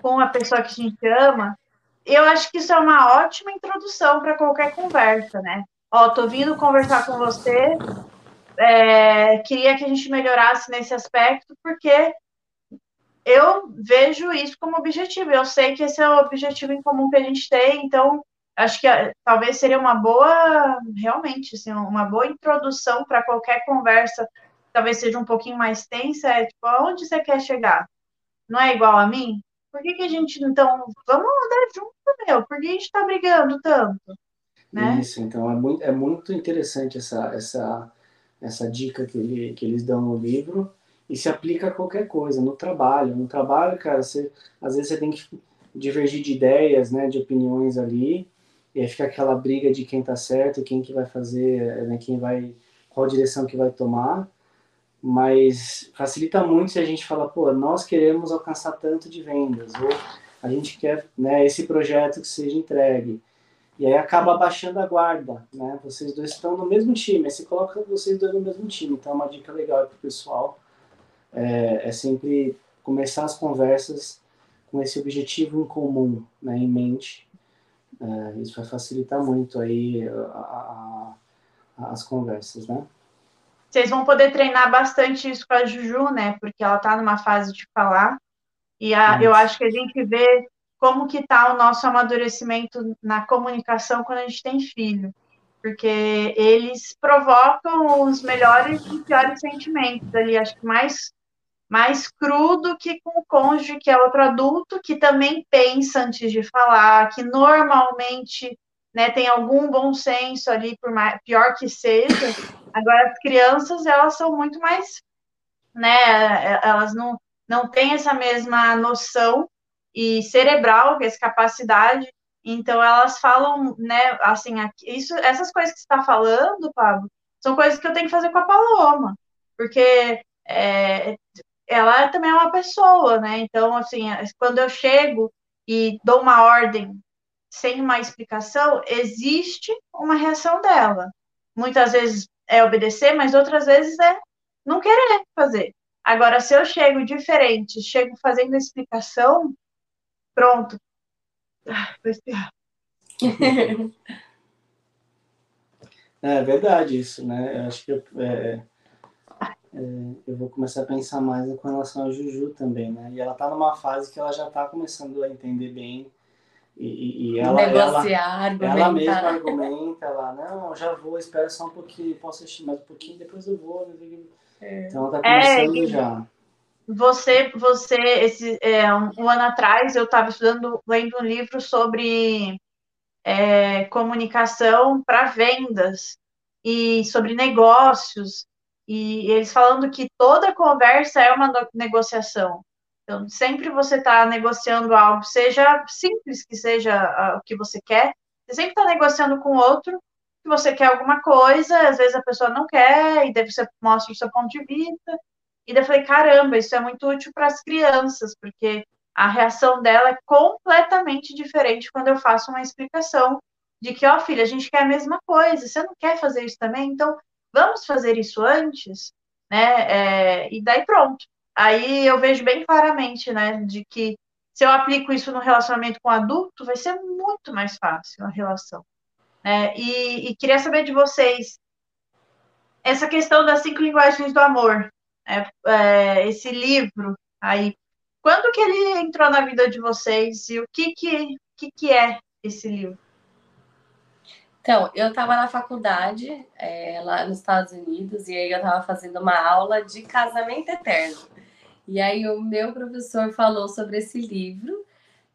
com a pessoa que a gente ama, eu acho que isso é uma ótima introdução para qualquer conversa, né? Ó, tô vindo conversar com você, é, queria que a gente melhorasse nesse aspecto, porque eu vejo isso como objetivo. Eu sei que esse é o objetivo em comum que a gente tem, então acho que é, talvez seria uma boa, realmente, assim, uma boa introdução para qualquer conversa, talvez seja um pouquinho mais tensa, é tipo, aonde você quer chegar? Não é igual a mim? Por que, que a gente, então, vamos andar junto, meu? Por que a gente está brigando tanto? Né? Isso, então é muito, é muito interessante essa, essa, essa dica que, ele, que eles dão no livro e se aplica a qualquer coisa, no trabalho. No trabalho, cara, você, às vezes você tem que divergir de ideias, né, de opiniões ali, e aí fica aquela briga de quem tá certo, quem que vai fazer, né, quem vai, qual direção que vai tomar, mas facilita muito se a gente fala, pô, nós queremos alcançar tanto de vendas, ou a gente quer, né, esse projeto que seja entregue. E aí acaba baixando a guarda, né? Vocês dois estão no mesmo time, aí você coloca vocês dois no mesmo time. Então, é uma dica legal para o pessoal é, é sempre começar as conversas com esse objetivo em comum né, em mente. É, isso vai facilitar muito aí a, a, as conversas, né? Vocês vão poder treinar bastante isso com a Juju, né? Porque ela está numa fase de falar. E a, eu acho que a gente vê como que está o nosso amadurecimento na comunicação quando a gente tem filho. Porque eles provocam os melhores e piores sentimentos ali. Acho que mais mais crudo que com o cônjuge, que é outro adulto, que também pensa antes de falar, que normalmente né, tem algum bom senso ali, por mais, pior que seja. Agora, as crianças, elas são muito mais, né, elas não, não têm essa mesma noção e cerebral, essa capacidade, então elas falam, né, assim, isso, essas coisas que você está falando, Pablo, são coisas que eu tenho que fazer com a Paloma, porque é, ela também é uma pessoa, né? Então, assim, quando eu chego e dou uma ordem sem uma explicação, existe uma reação dela. Muitas vezes é obedecer, mas outras vezes é não querer fazer. Agora, se eu chego diferente, chego fazendo explicação, pronto. Ah, vou espirrar. É verdade isso, né? Eu acho que é, é, eu vou começar a pensar mais com relação a Juju também, né? E ela tá numa fase que ela já tá começando a entender bem e, e ela, Negociar, ela, ela mesma argumenta, ela, não, já vou, espera só um pouquinho, posso assistir mais um pouquinho, depois eu vou. É. Então ela tá começando é, já. Você, você, esse, é, um, um, ano atrás eu estava estudando, lendo um livro sobre é, comunicação para vendas e sobre negócios. E eles falando que toda conversa é uma negociação. Então, sempre você está negociando algo, seja simples que seja o que você quer, você sempre está negociando com outro que você quer alguma coisa, às vezes a pessoa não quer, e daí você mostra o seu ponto de vista. E daí eu falei, caramba, isso é muito útil para as crianças, porque a reação dela é completamente diferente quando eu faço uma explicação de que, ó, filha, a gente quer a mesma coisa, você não quer fazer isso também? Então, vamos fazer isso antes, né? É, e daí pronto. Aí eu vejo bem claramente, né, de que se eu aplico isso no relacionamento com adulto, vai ser muito mais fácil a relação. Né? E, e queria saber de vocês essa questão das cinco linguagens do amor, né? é, esse livro aí, quando que ele entrou na vida de vocês e o que que, que, que é esse livro? Então, eu estava na faculdade, é, lá nos Estados Unidos, e aí eu estava fazendo uma aula de casamento eterno. E aí o meu professor falou sobre esse livro,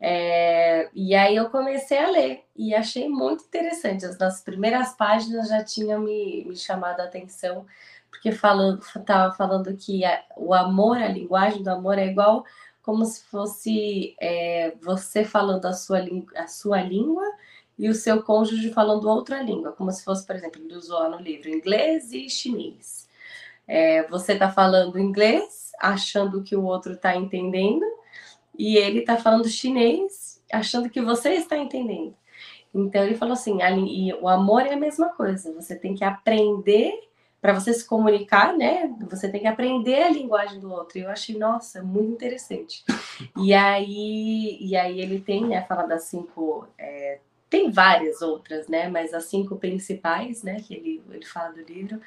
é, e aí eu comecei a ler, e achei muito interessante. As nossas primeiras páginas já tinham me, me chamado a atenção, porque falando, estava falando que a, o amor, a linguagem do amor é igual como se fosse é, você falando a sua, a sua língua e o seu cônjuge falando outra língua, como se fosse, por exemplo, ele usou no livro inglês e chinês. É, você está falando inglês, achando que o outro está entendendo, e ele está falando chinês, achando que você está entendendo. Então ele falou assim, o amor é a mesma coisa, você tem que aprender para você se comunicar, né? Você tem que aprender a linguagem do outro. E eu achei, nossa, muito interessante. E aí, e aí ele tem, né, fala das cinco. É, tem várias outras, né? Mas as cinco principais, né, que ele, ele fala do livro,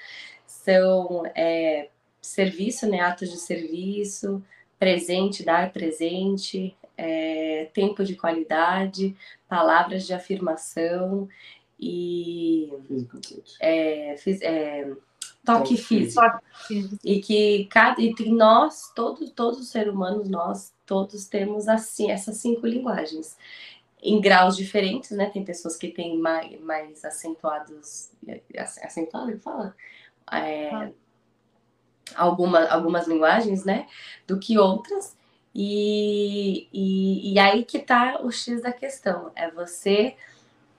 são é, serviço, né? Atos de serviço, presente, dar presente, é, tempo de qualidade, palavras de afirmação e é, fiz, é, toque físico. E que cada e que nós, todos, todos os seres humanos, nós todos temos assim essas cinco linguagens. Em graus diferentes, né? Tem pessoas que têm mais, mais acentuados. Acentuado, fala? É, ah. alguma, algumas linguagens, né? Do que outras. E, e, e aí que tá o X da questão. É você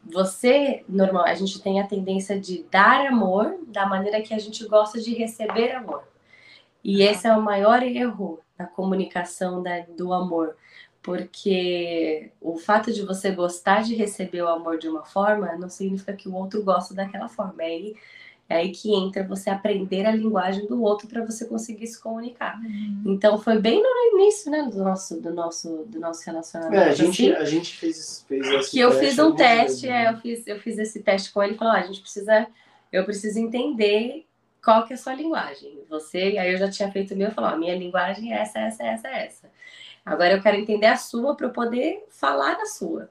você, normal, a gente tem a tendência de dar amor da maneira que a gente gosta de receber amor. E esse é o maior erro na comunicação da, do amor, porque o fato de você gostar de receber o amor de uma forma não significa que o outro gosta daquela forma. Aí é aí que entra você aprender a linguagem do outro para você conseguir se comunicar. Uhum. Então foi bem no início, né, do nosso do nosso do nosso relacionamento. É, a gente assim, a gente fez, fez esse que eu fiz um teste, é, eu fiz eu fiz esse teste com ele, e falou, ah, a gente precisa eu preciso entender qual que é a sua linguagem. Você, aí eu já tinha feito o meu, falou, a minha linguagem é essa, essa, essa, essa. Agora eu quero entender a sua para eu poder falar a sua.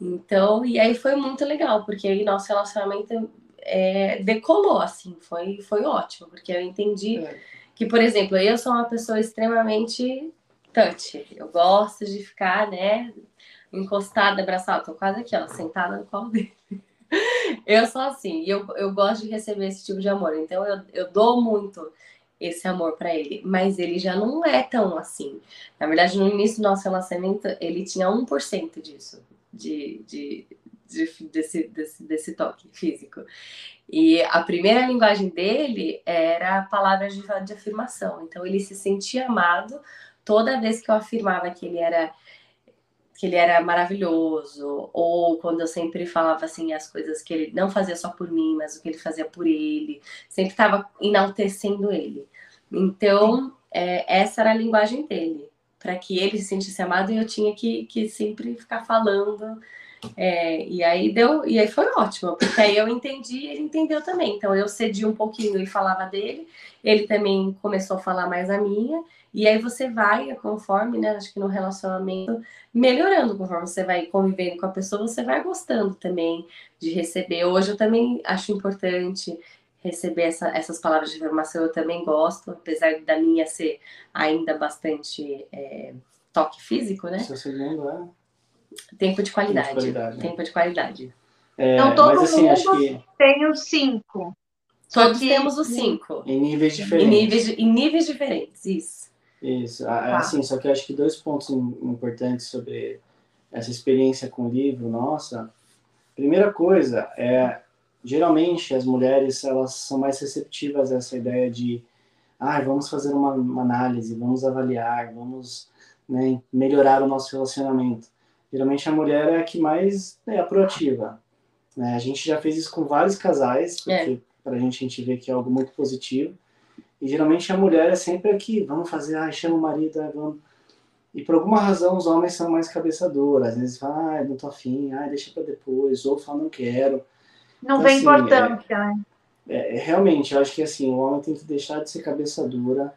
Então, e aí foi muito legal, porque aí nosso relacionamento é, decolou, assim, foi, foi ótimo, porque eu entendi é. que, por exemplo, eu sou uma pessoa extremamente touch, eu gosto de ficar, né, encostada, abraçada, tô quase aqui, ó, sentada no colo dele. Eu sou assim, e eu, eu gosto de receber esse tipo de amor, então eu, eu dou muito esse amor para ele, mas ele já não é tão assim. Na verdade, no início do nosso relacionamento, ele tinha 1% disso, de, de, de, desse, desse, desse toque físico. E a primeira linguagem dele era palavras de, de afirmação. Então ele se sentia amado toda vez que eu afirmava que ele era que ele era maravilhoso, ou quando eu sempre falava assim as coisas que ele não fazia só por mim, mas o que ele fazia por ele, sempre estava enaltecendo ele. Então, é, essa era a linguagem dele, para que ele se sentisse amado e eu tinha que, que sempre ficar falando é, e aí deu, e aí foi ótimo, porque aí eu entendi e ele entendeu também. Então eu cedi um pouquinho e falava dele, ele também começou a falar mais a minha, e aí você vai, conforme, né? Acho que no relacionamento, melhorando, conforme você vai convivendo com a pessoa, você vai gostando também de receber. Hoje eu também acho importante receber essa, essas palavras de informação, eu também gosto, apesar da minha ser ainda bastante é, toque físico, né? Seu segundo é? Tempo de qualidade. Tempo de qualidade. Tempo de qualidade. É, então todo mas, assim, mundo que... tem os cinco. Todos que... temos os cinco. Em níveis diferentes. Em níveis, em níveis diferentes, isso. Isso. Tá. Assim, só que eu acho que dois pontos importantes sobre essa experiência com o livro, nossa. Primeira coisa é, geralmente as mulheres elas são mais receptivas a essa ideia de, ah, vamos fazer uma, uma análise, vamos avaliar, vamos né, melhorar o nosso relacionamento geralmente a mulher é a que mais é a proativa. Né? A gente já fez isso com vários casais, é. porque é. para a gente a gente vê que é algo muito positivo. E geralmente a mulher é sempre aqui, vamos fazer, ah, chama o marido, vamos. E por alguma razão os homens são mais cabeça dura, às vezes falam, ah, não tô afim, ah, deixa para depois, ou falam, não quero. Não então, vem assim, importância, é, né? É, é, realmente, eu acho que assim, o homem tem que deixar de ser cabeça dura,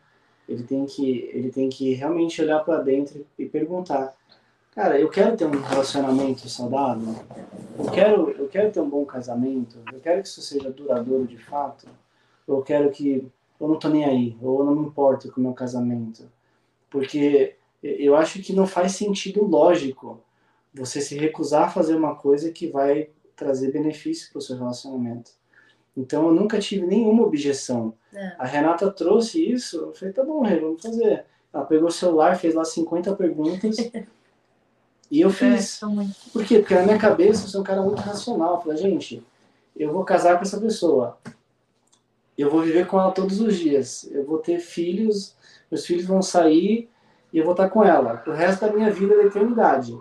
ele tem que, ele tem que realmente olhar para dentro e perguntar, Cara, eu quero ter um relacionamento saudável, eu quero, eu quero ter um bom casamento, eu quero que isso seja duradouro de fato, eu quero que eu não tô nem aí, ou eu não me importo com o meu casamento. Porque eu acho que não faz sentido lógico você se recusar a fazer uma coisa que vai trazer benefício para o seu relacionamento. Então eu nunca tive nenhuma objeção. É. A Renata trouxe isso, eu falei, tá bom, Rê, vamos fazer. Ela pegou o celular, fez lá 50 perguntas. E eu fiz. É, Por quê? Porque na minha cabeça eu sou um cara muito racional. Eu falei, gente, eu vou casar com essa pessoa. Eu vou viver com ela todos os dias. Eu vou ter filhos, meus filhos vão sair e eu vou estar com ela pro resto da minha vida da eternidade.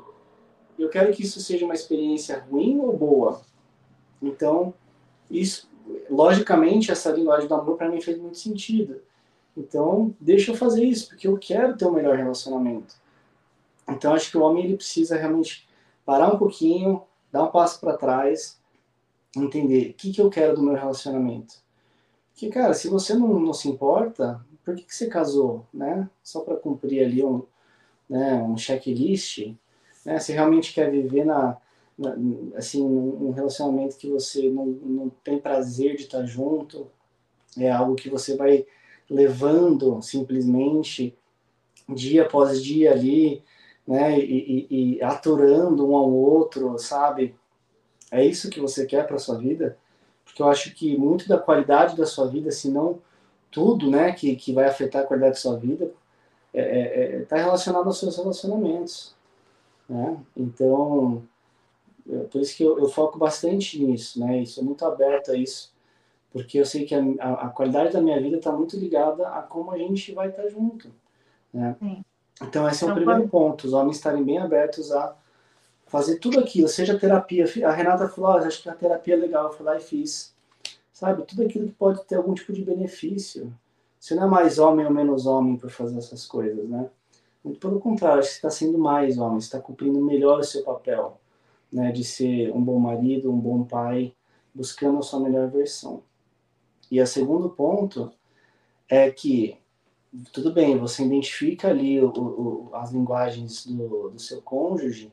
Eu quero que isso seja uma experiência ruim ou boa. Então, isso, logicamente, essa linguagem do amor para mim fez muito sentido. Então, deixa eu fazer isso, porque eu quero ter um melhor relacionamento. Então, acho que o homem ele precisa realmente parar um pouquinho, dar um passo para trás, entender o que, que eu quero do meu relacionamento. Que, cara, se você não, não se importa, por que, que você casou, né? Só para cumprir ali um, né, um checklist, né? Se realmente quer viver na, na assim, um relacionamento que você não, não tem prazer de estar junto, é algo que você vai levando simplesmente dia após dia ali, né, e, e, e aturando um ao outro, sabe? É isso que você quer para sua vida? Porque eu acho que muito da qualidade da sua vida, se não tudo, né, que, que vai afetar a qualidade da sua vida, está é, é, é tá relacionado aos seus relacionamentos, né? Então, é por isso que eu, eu, foco bastante nisso, né? E sou muito aberto a isso, porque eu sei que a, a, a qualidade da minha vida está muito ligada a como a gente vai estar tá junto, né? Sim. Então, esse é o então, primeiro ponto, os homens estarem bem abertos a fazer tudo aquilo, seja terapia. A Renata falou, oh, acho que a terapia é legal, eu fui lá e fiz. Sabe, tudo aquilo que pode ter algum tipo de benefício. Você não é mais homem ou menos homem por fazer essas coisas, né? Muito pelo contrário, você está sendo mais homem, você está cumprindo melhor o seu papel, né? De ser um bom marido, um bom pai, buscando a sua melhor versão. E o segundo ponto é que tudo bem, você identifica ali o, o, as linguagens do, do seu cônjuge,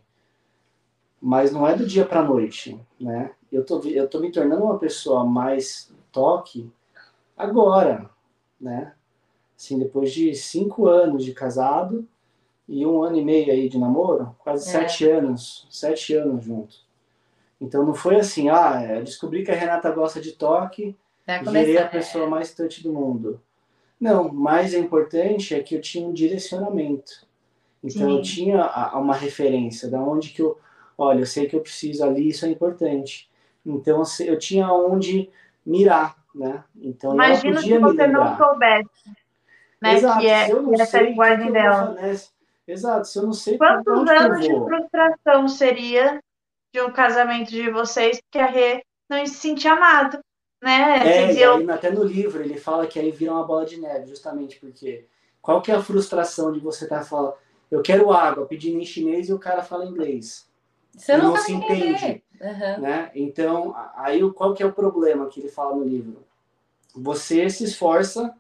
mas não é do dia para noite, né? Eu tô, eu tô me tornando uma pessoa mais toque agora, né? Assim, depois de cinco anos de casado e um ano e meio aí de namoro, quase é. sete anos, sete anos junto. Então não foi assim, ah, é, descobri que a Renata gosta de toque, virei a pessoa é. mais touch do mundo. Não, mais importante é que eu tinha um direcionamento. Então Sim. eu tinha uma referência da onde que eu olha, eu sei que eu preciso ali, isso é importante. Então eu tinha onde mirar, né? Então Imagina se você não soubesse, né? Exato, que é, que essa linguagem dela. Exato, se eu não sei quantos anos de frustração seria de um casamento de vocês porque a Rê não se sentia amado, né? É, e aí, até no livro ele fala que aí vira uma bola de neve, justamente porque qual que é a frustração de você estar tá falando, eu quero água, pedindo em chinês e o cara fala inglês. Você não, se entende. Uhum. Né? Então, aí qual que é o problema que ele fala no livro? Você se esforça,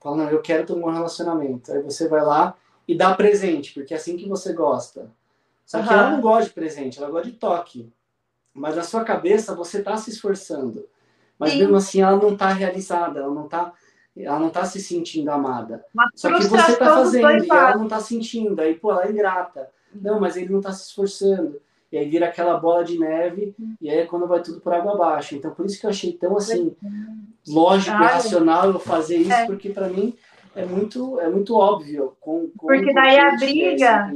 fala, não, eu quero ter um bom relacionamento. Aí você vai lá e dá presente, porque é assim que você gosta. Só que uhum. ela não gosta de presente, ela gosta de toque. Mas na sua cabeça você está se esforçando. Mas Sim. mesmo assim ela não está realizada, ela não está ela não tá se sentindo amada. Uma Só que você está fazendo e ela não está sentindo. Aí, pô, ela é ingrata. Não, mas ele não está se esforçando e aí vira aquela bola de neve, e aí é quando vai tudo por água abaixo. Então, por isso que eu achei tão assim, lógico e racional eu fazer isso, é. porque para mim é muito, é muito óbvio. Com, com porque daí a briga.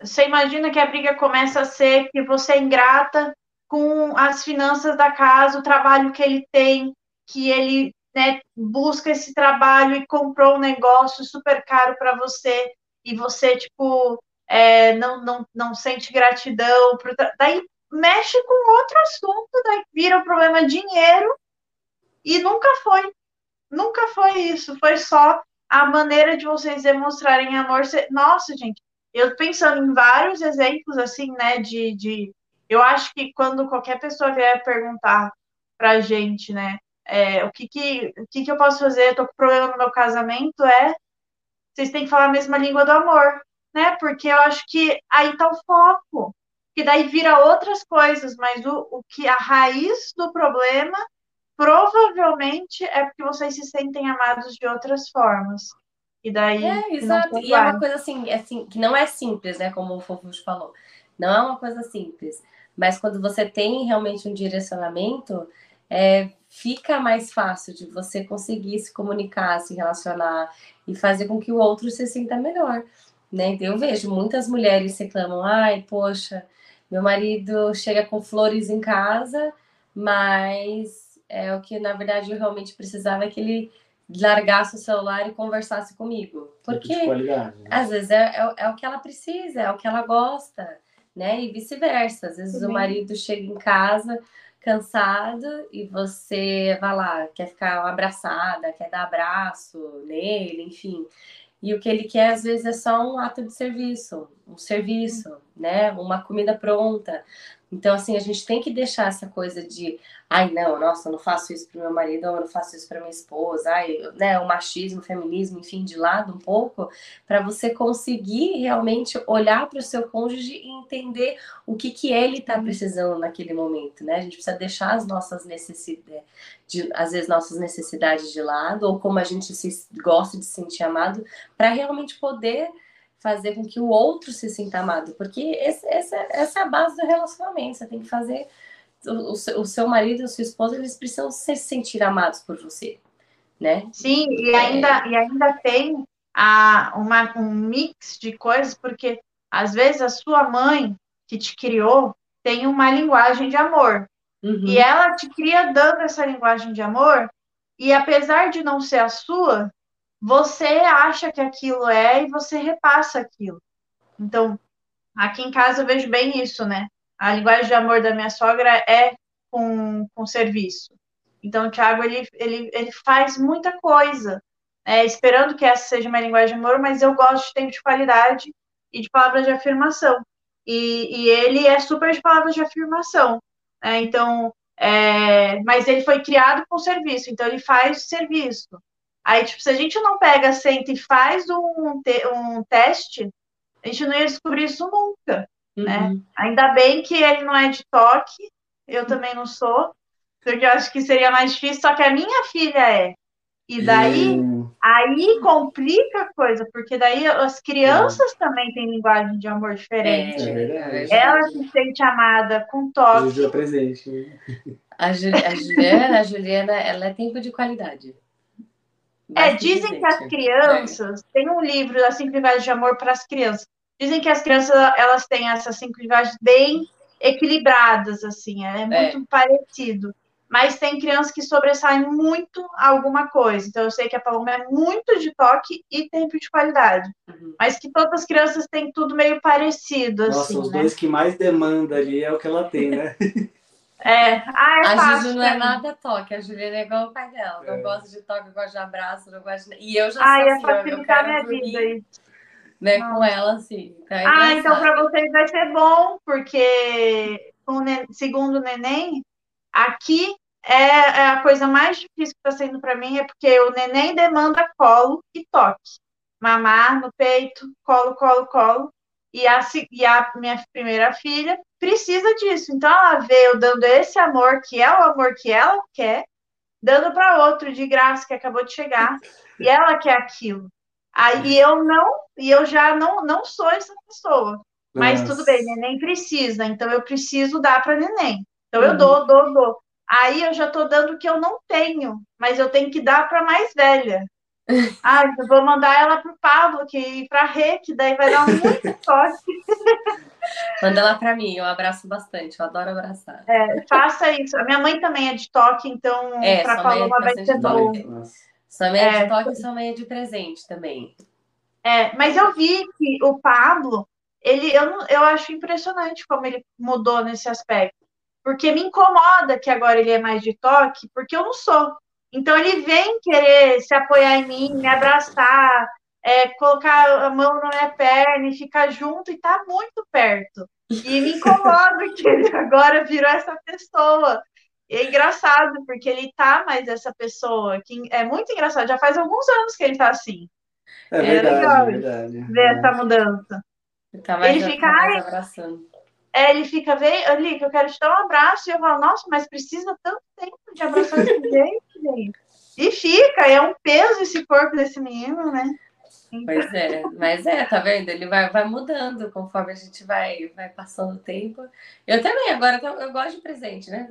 Você imagina que a briga começa a ser que você é ingrata com as finanças da casa, o trabalho que ele tem, que ele né, busca esse trabalho e comprou um negócio super caro para você, e você, tipo, é, não, não, não sente gratidão, pro, daí mexe com outro assunto, daí vira o problema dinheiro, e nunca foi. Nunca foi isso, foi só a maneira de vocês demonstrarem amor. Nossa, gente, eu pensando em vários exemplos assim, né, de, de eu acho que quando qualquer pessoa vier perguntar pra gente, né, é, o que que, o que que eu posso fazer, eu tô com problema no meu casamento, é vocês têm que falar a mesma língua do amor né? Porque eu acho que aí tá o foco, que daí vira outras coisas, mas o, o que a raiz do problema provavelmente é porque vocês se sentem amados de outras formas. E daí. É, exato. E é uma coisa assim, assim, que não é simples, né? Como o Fofus falou. Não é uma coisa simples. Mas quando você tem realmente um direcionamento, é, fica mais fácil de você conseguir se comunicar, se relacionar e fazer com que o outro se sinta melhor né? Eu vejo muitas mulheres reclamam, ai, poxa, meu marido chega com flores em casa, mas é o que na verdade eu realmente precisava é que ele largasse o celular e conversasse comigo. Porque né? às vezes é, é, é, o que ela precisa, é o que ela gosta, né? E vice-versa. Às vezes Sim. o marido chega em casa cansado e você vai lá, quer ficar abraçada, quer dar abraço nele, enfim. E o que ele quer, às vezes, é só um ato de serviço, um serviço, né? Uma comida pronta. Então, assim, a gente tem que deixar essa coisa de, ai, não, nossa, eu não faço isso para meu marido, eu não faço isso para minha esposa, ai, né, o machismo, o feminismo, enfim, de lado um pouco, para você conseguir realmente olhar para o seu cônjuge e entender o que que ele está precisando naquele momento, né? A gente precisa deixar as nossas necessidades, de, às vezes nossas necessidades de lado, ou como a gente se gosta de se sentir amado, para realmente poder fazer com que o outro se sinta amado, porque esse, esse, essa é a base do relacionamento. Você tem que fazer o, o seu marido e a sua esposa, eles precisam se sentir amados por você, né? Sim, e ainda, é... e ainda tem a, uma, um mix de coisas, porque às vezes a sua mãe que te criou tem uma linguagem de amor. Uhum. E ela te cria dando essa linguagem de amor, e apesar de não ser a sua, você acha que aquilo é e você repassa aquilo. Então, aqui em casa eu vejo bem isso, né? A linguagem de amor da minha sogra é com, com serviço. Então, o Thiago, ele, ele, ele faz muita coisa, é, esperando que essa seja uma linguagem de amor, mas eu gosto de tempo de qualidade e de palavras de afirmação. E, e ele é super de palavras de afirmação. Né? Então, é, mas ele foi criado com serviço, então ele faz serviço. Aí, tipo, se a gente não pega, senta e faz um, te um teste, a gente não ia descobrir isso nunca, né? uhum. né? Ainda bem que ele não é de toque, eu também não sou, porque eu acho que seria mais difícil, só que a minha filha é. E daí, uhum. aí complica a coisa, porque daí as crianças também têm linguagem de amor diferente. É, verdade. Ela se sente amada com toque. presente. A, Ju a Juliana, a Juliana, ela é tempo de qualidade. É, dizem que as crianças, é. tem um livro das cinco linguagens de amor para as crianças. Dizem que as crianças elas têm essas cinco linguagens bem equilibradas, assim, é, é muito é. parecido. Mas tem crianças que sobressaem muito alguma coisa. Então, eu sei que a Paloma é muito de toque e tempo de qualidade. Uhum. Mas que todas as crianças têm tudo meio parecido, Nossa, assim, os né? dois que mais demanda ali é o que ela tem, né? É, ah, é a fácil, Juju não é nada toque, a Juliana é igual o pai dela. É. Eu gosto de toque, eu gosto de abraço, eu gosto de... E eu já Ai, sou assim, facilitar minha vida aí. Né, com ela, assim. Então é ah, então para vocês vai ser bom, porque segundo o neném, aqui é, é, a coisa mais difícil que está sendo para mim, é porque o neném demanda colo e toque. Mamar no peito, colo, colo, colo. E a, e a minha primeira filha precisa disso. Então ela eu dando esse amor, que é o amor que ela quer, dando para outro de graça que acabou de chegar, e ela quer aquilo. Aí eu não, e eu já não, não sou essa pessoa. Mas Nossa. tudo bem, neném precisa, então eu preciso dar para neném. Então eu uhum. dou, dou, dou. Aí eu já estou dando o que eu não tenho, mas eu tenho que dar para mais velha. Ah, eu vou mandar ela pro Pablo, que para Rê, que daí vai dar muito sorte. Manda ela para mim, eu abraço bastante, eu adoro abraçar. É, faça isso. A minha mãe também é de toque, então é, para Paloma vai ser bom. Sua mãe é, é de toque e sua mãe é de presente também. É, mas eu vi que o Pablo, ele, eu, eu acho impressionante como ele mudou nesse aspecto. Porque me incomoda que agora ele é mais de toque, porque eu não sou. Então ele vem querer se apoiar em mim, me abraçar, é, colocar a mão na minha perna e ficar junto e tá muito perto. E me incomoda que ele agora virou essa pessoa. E é engraçado, porque ele tá mais essa pessoa, que é muito engraçado, já faz alguns anos que ele tá assim. É, é verdade, legal verdade. ver essa mudança. Tá mais, ele fica, tá mais abraçando. É, ele fica, vem, ali, que eu quero te dar um abraço, e eu falo, nossa, mas precisa tanto tempo de abraçar esse jeito, gente. E fica, é um peso esse corpo desse menino, né? Então... Pois é, mas é, tá vendo? Ele vai, vai mudando conforme a gente vai, vai passando o tempo. Eu também, agora eu gosto de presente, né,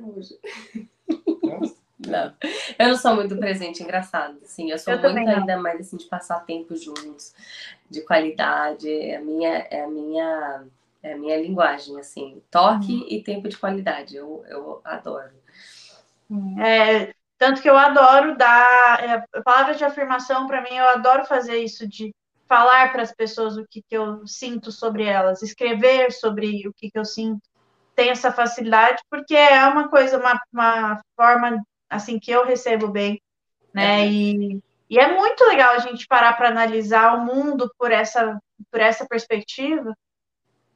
Não, eu não sou muito presente, engraçado. Assim, eu sou eu muito ainda mais assim de passar tempo juntos, de qualidade. É a minha, é a minha é a minha linguagem, assim. Toque uhum. e tempo de qualidade. Eu, eu adoro. É, tanto que eu adoro dar é, palavras de afirmação para mim, eu adoro fazer isso de falar para as pessoas o que, que eu sinto sobre elas, escrever sobre o que, que eu sinto. Tem essa facilidade porque é uma coisa, uma, uma forma assim que eu recebo bem, né? É. E, e é muito legal a gente parar para analisar o mundo por essa por essa perspectiva.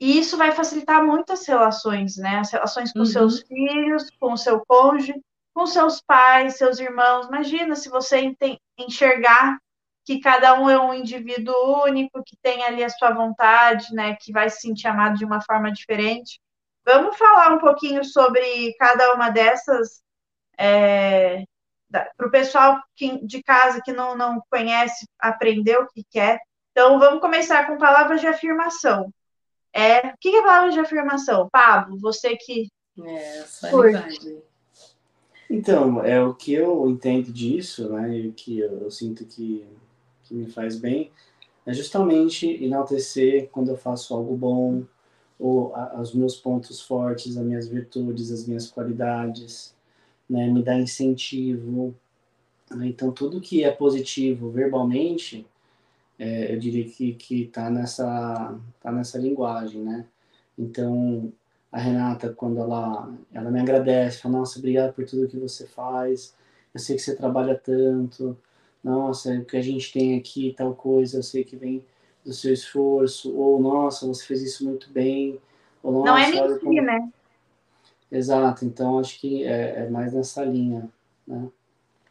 E isso vai facilitar muitas relações, né? As relações com uhum. seus filhos, com o seu cônjuge, com seus pais, seus irmãos. Imagina se você enxergar que cada um é um indivíduo único, que tem ali a sua vontade, né, que vai se sentir amado de uma forma diferente. Vamos falar um pouquinho sobre cada uma dessas é, para o pessoal que, de casa que não, não conhece, aprender o que quer. Então, vamos começar com palavras de afirmação. É, o que é palavras de afirmação? Pablo, você que. É, curte. Então, é o que eu entendo disso, né? E o que eu, eu, sinto que, que me faz bem é justamente enaltecer quando eu faço algo bom, ou a, os meus pontos fortes, as minhas virtudes, as minhas qualidades, né? Me dar incentivo. Né? Então, tudo que é positivo verbalmente, é, eu diria que que está nessa tá nessa linguagem, né? Então, a Renata, quando ela, ela me agradece, fala, nossa, obrigado por tudo que você faz, eu sei que você trabalha tanto, nossa, o que a gente tem aqui, tal coisa, eu sei que vem do seu esforço, ou, nossa, você fez isso muito bem, ou, nossa, Não é mentir, como... né? Exato, então acho que é, é mais nessa linha, né?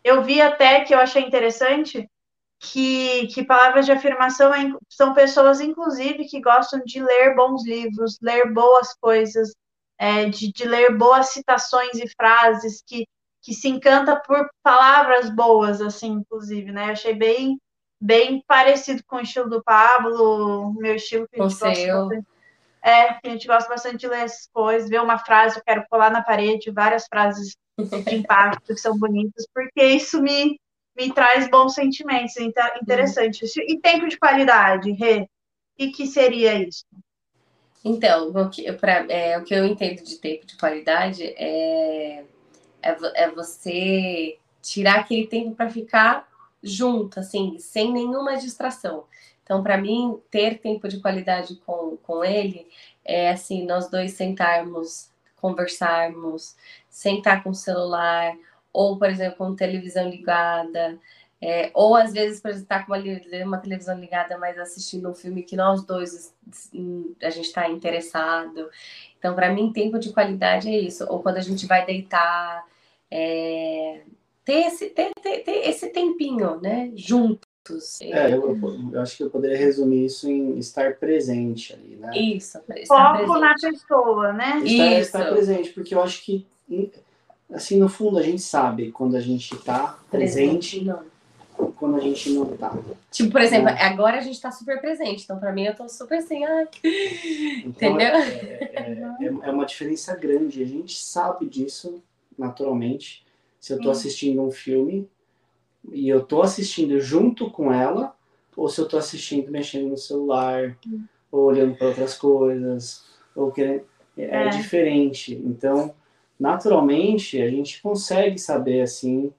Eu vi até que eu achei interessante que, que palavras de afirmação é são pessoas, inclusive, que gostam de ler bons livros, ler boas coisas, é, de, de ler boas citações e frases, que, que se encanta por palavras boas, assim, inclusive, né? Eu achei bem, bem parecido com o estilo do Pablo, meu estilo que a gente gosta bastante. É, que a gente gosta bastante de ler essas coisas, ver uma frase, eu quero colar na parede, várias frases de impacto que são bonitas, porque isso me, me traz bons sentimentos. Então, interessante. Uhum. E tempo de qualidade, Rê? E que seria isso? Então, o que, pra, é, o que eu entendo de tempo de qualidade é, é, é você tirar aquele tempo para ficar junto, assim, sem nenhuma distração. Então, para mim, ter tempo de qualidade com, com ele é assim, nós dois sentarmos, conversarmos, sentar com o celular, ou, por exemplo, com televisão ligada, é, ou às vezes, por exemplo, estar tá com uma, uma, televisão ligada, mas assistindo um filme que nós dois a gente está interessado. Então, para mim, tempo de qualidade é isso. Ou quando a gente vai deitar, é, ter, esse, ter, ter, ter, esse tempinho, né? Juntos. É, eu, eu, acho que eu poderia resumir isso em estar presente ali, né? Isso, estar Foco presente. na pessoa, né? Estar, isso. estar presente, porque eu acho que assim, no fundo, a gente sabe quando a gente está presente e quando a gente não está. Tipo, por exemplo, é. agora a gente está super presente, então para mim eu estou super assim, ai, então, entendeu? É, é, é, é, uma diferença grande, a gente sabe disso naturalmente. Se eu estou assistindo um filme e eu estou assistindo junto com ela, ou se eu estou assistindo mexendo no celular, ou olhando para outras coisas, ou querendo. É, é diferente. Então, naturalmente a gente consegue saber assim,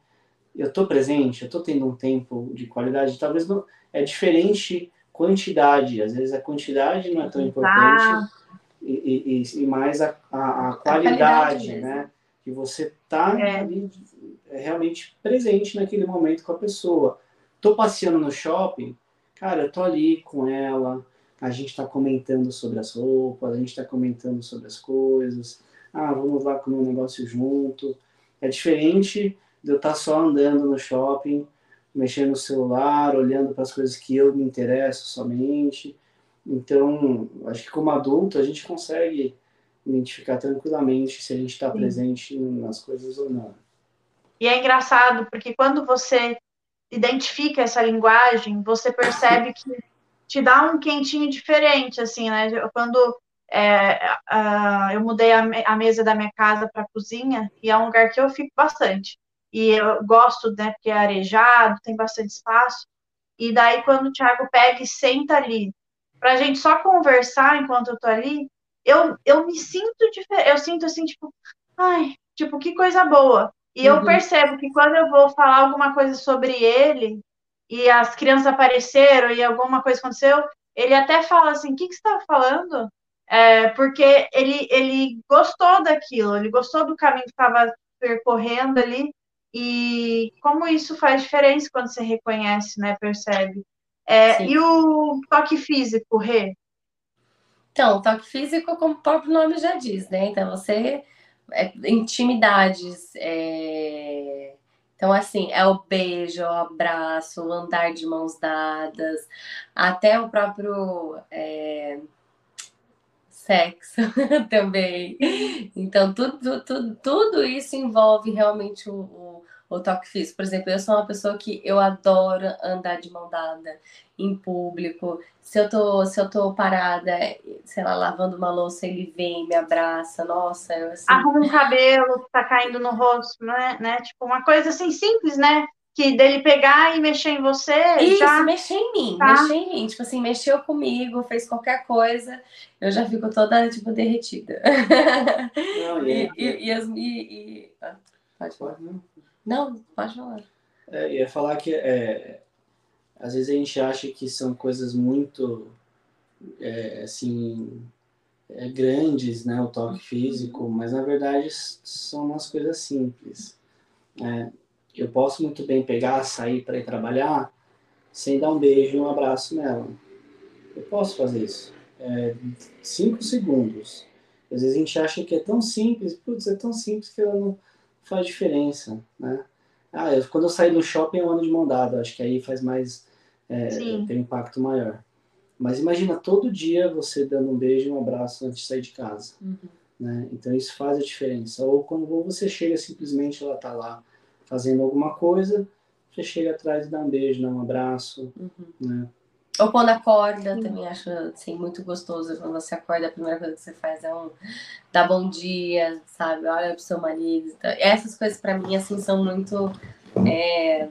eu estou presente, eu estou tendo um tempo de qualidade, talvez não é diferente quantidade, às vezes a quantidade não é tão importante ah. e, e, e, mais a, a, a qualidade, a né? Que você está é. realmente presente naquele momento com a pessoa. Tô passeando no shopping, cara, eu tô ali com ela, a gente está comentando sobre as roupas, a gente está comentando sobre as coisas, ah, vamos lá comer um negócio junto. É diferente de eu estar só andando no shopping, mexendo no celular, olhando para as coisas que eu me interesso somente. Então, acho que como adulto a gente consegue identificar tranquilamente se a gente está presente nas coisas ou não. E é engraçado, porque quando você identifica essa linguagem, você percebe que te dá um quentinho diferente, assim, né? Quando é, uh, eu mudei a, a, mesa da minha casa para a cozinha e é um lugar que eu fico bastante. E eu gosto, né, porque é arejado, tem bastante espaço. E daí, quando o Thiago pega e senta ali, para a gente só conversar enquanto eu tô ali, eu, eu me sinto diferente. Eu sinto assim, tipo, ai, tipo, que coisa boa. E uhum. eu percebo que quando eu vou falar alguma coisa sobre ele, e as crianças apareceram e alguma coisa aconteceu, ele até fala assim: o que, que você está falando? É, porque ele, ele gostou daquilo, ele gostou do caminho que estava percorrendo ali, e como isso faz diferença quando você reconhece, né? Percebe. É, e o toque físico, Rê? Então, toque físico, como o próprio nome já diz, né? Então, você. É, intimidades. É... Então, assim, é o beijo, o abraço, o andar de mãos dadas, até o próprio. É sexo também. Então, tudo, tudo, tudo isso envolve realmente o, o, o, toque físico. Por exemplo, eu sou uma pessoa que eu adoro andar de mão dada em público. Se eu tô, se eu tô parada, sei lá, lavando uma louça, ele vem, me abraça. Nossa, eu assim... Arruma um cabelo que tá caindo no rosto, né? né? Tipo, uma coisa assim simples, né? Que dele pegar e mexer em você. Isso, já... mexer em mim, tá? mexer em mim. Tipo assim, mexeu comigo, fez qualquer coisa, eu já fico toda, tipo, derretida. Não, e, e, e, as, e, ah, pode falar. Não, não pode falar. É, ia falar que é, às vezes a gente acha que são coisas muito é, assim é, grandes, né, o toque físico, mas na verdade são umas coisas simples. É, eu posso muito bem pegar, sair para ir trabalhar sem dar um beijo e um abraço nela. Eu posso fazer isso. É, cinco segundos. Às vezes a gente acha que é tão simples, putz, é tão simples que ela não faz diferença, né? Ah, eu, quando eu sair do shopping eu ando de mão dada, acho que aí faz mais, é, tem um impacto maior. Mas imagina todo dia você dando um beijo e um abraço antes de sair de casa, uhum. né? Então isso faz a diferença. Ou quando você chega simplesmente ela tá lá fazendo alguma coisa, você chega atrás e dá um beijo, dá um abraço, uhum. né? Ou quando acorda, Sim. também acho assim, muito gostoso. Quando você acorda, a primeira coisa que você faz é um dar bom dia, sabe? Olha pro seu marido. Então, essas coisas para mim, assim, são muito. É,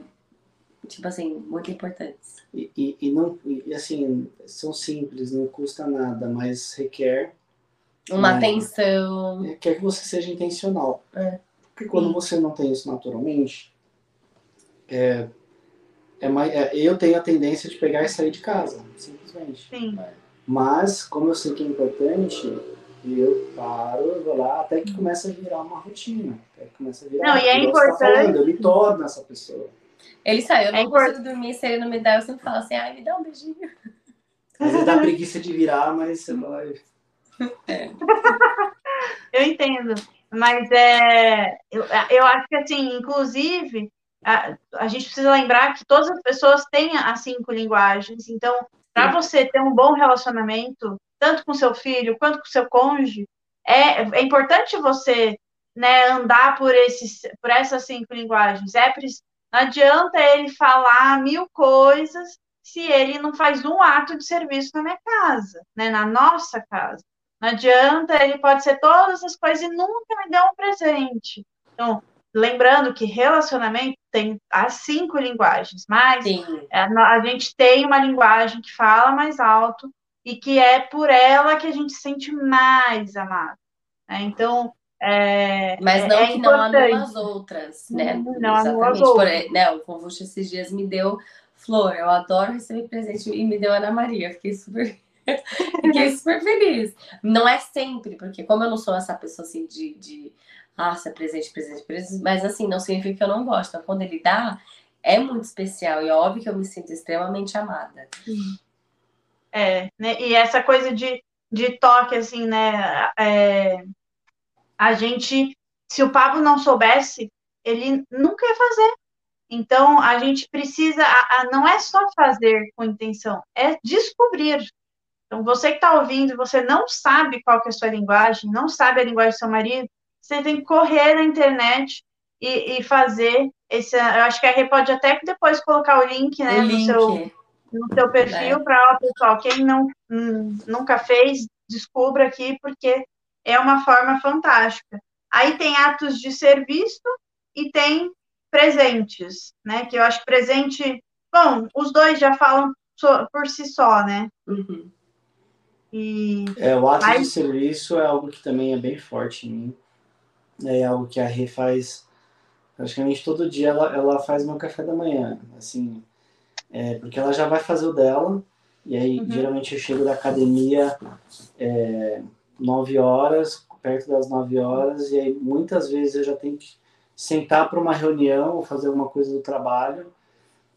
tipo assim, muito importantes. E, e, e não, e, assim, são simples, não custa nada, mas requer. Uma né, atenção. Requer que você seja intencional. É. Porque quando você não tem isso naturalmente, é, é mais, é, eu tenho a tendência de pegar e sair de casa, simplesmente. Sim. Mas, como eu sei que é importante, eu paro, eu vou lá, até que começa a virar uma rotina. Até que começa a virar. Não, e é importante. Tá falando, eu me torno essa pessoa. Ele saiu, eu não é consigo dormir, se ele não me dá, eu sempre falo assim, ai, me dá um beijinho. Às vezes dá preguiça de virar, mas você vai. É. eu entendo. Mas é, eu, eu acho que, assim, inclusive, a, a gente precisa lembrar que todas as pessoas têm as cinco linguagens. Então, para você ter um bom relacionamento, tanto com seu filho quanto com seu cônjuge, é, é importante você né, andar por, esses, por essas cinco linguagens. É, não adianta ele falar mil coisas se ele não faz um ato de serviço na minha casa, né, na nossa casa. Não adianta, ele pode ser todas as coisas e nunca me deu um presente. Então, lembrando que relacionamento tem as cinco linguagens, mas a, a gente tem uma linguagem que fala mais alto e que é por ela que a gente se sente mais amado. Né? Então, é, Mas não é que não anula as outras, né? Não anula as outras. Por, né, o Convúcio esses dias me deu flor. Eu adoro receber presente e me deu Ana Maria. Fiquei super Fiquei super feliz. Não é sempre, porque como eu não sou essa pessoa assim de, de ah, é presente, presente, presente, mas assim, não significa que eu não gosto. Então, quando ele dá, é muito especial e é óbvio que eu me sinto extremamente amada. É, né? E essa coisa de, de toque, assim, né? É, a gente, se o Pablo não soubesse, ele nunca ia fazer. Então, a gente precisa, a, a, não é só fazer com intenção, é descobrir. Então, você que está ouvindo e você não sabe qual que é a sua linguagem, não sabe a linguagem do seu marido, você tem que correr na internet e, e fazer esse. Eu acho que a Rê pode até depois colocar o link, né, o no, link. Seu, no seu perfil, é. para o pessoal, quem não, hum, nunca fez, descubra aqui, porque é uma forma fantástica. Aí tem atos de serviço e tem presentes, né? Que eu acho que presente, bom, os dois já falam por si só, né? Uhum. E... É, o ato de serviço é algo que também é bem forte em mim. É algo que a Rê faz Praticamente todo dia ela, ela faz meu café da manhã, assim, é, porque ela já vai fazer o dela, e aí uhum. geralmente eu chego da academia é, 9 horas, perto das 9 horas, e aí muitas vezes eu já tenho que sentar para uma reunião ou fazer alguma coisa do trabalho.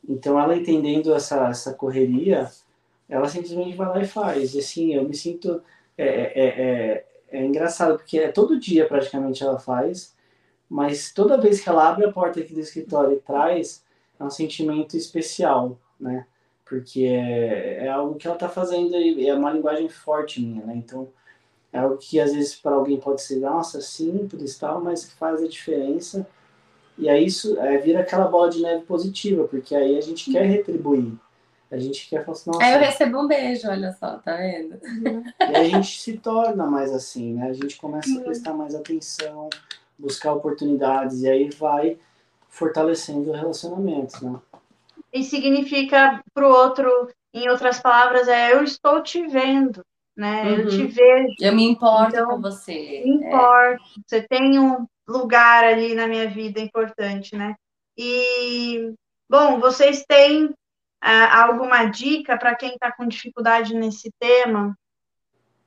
Então ela entendendo essa, essa correria, ela simplesmente vai lá e faz. E assim, eu me sinto. É, é, é, é engraçado, porque é todo dia praticamente ela faz, mas toda vez que ela abre a porta aqui do escritório e traz, é um sentimento especial, né? Porque é, é algo que ela está fazendo e é uma linguagem forte minha, né? Então, é algo que às vezes para alguém pode ser, nossa, simples tal, mas que faz a diferença. E aí isso é, vira aquela bola de neve positiva, porque aí a gente quer retribuir. A gente quer falar assim, nossa. Aí eu recebo um beijo, olha só, tá vendo? E a gente se torna mais assim, né? A gente começa a prestar mais atenção, buscar oportunidades, e aí vai fortalecendo o relacionamento, né? E significa para o outro, em outras palavras, é eu estou te vendo, né? Uhum. Eu te vejo. Eu me importo então, com você. Me importo. É. Você tem um lugar ali na minha vida importante, né? E, bom, vocês têm alguma dica para quem está com dificuldade nesse tema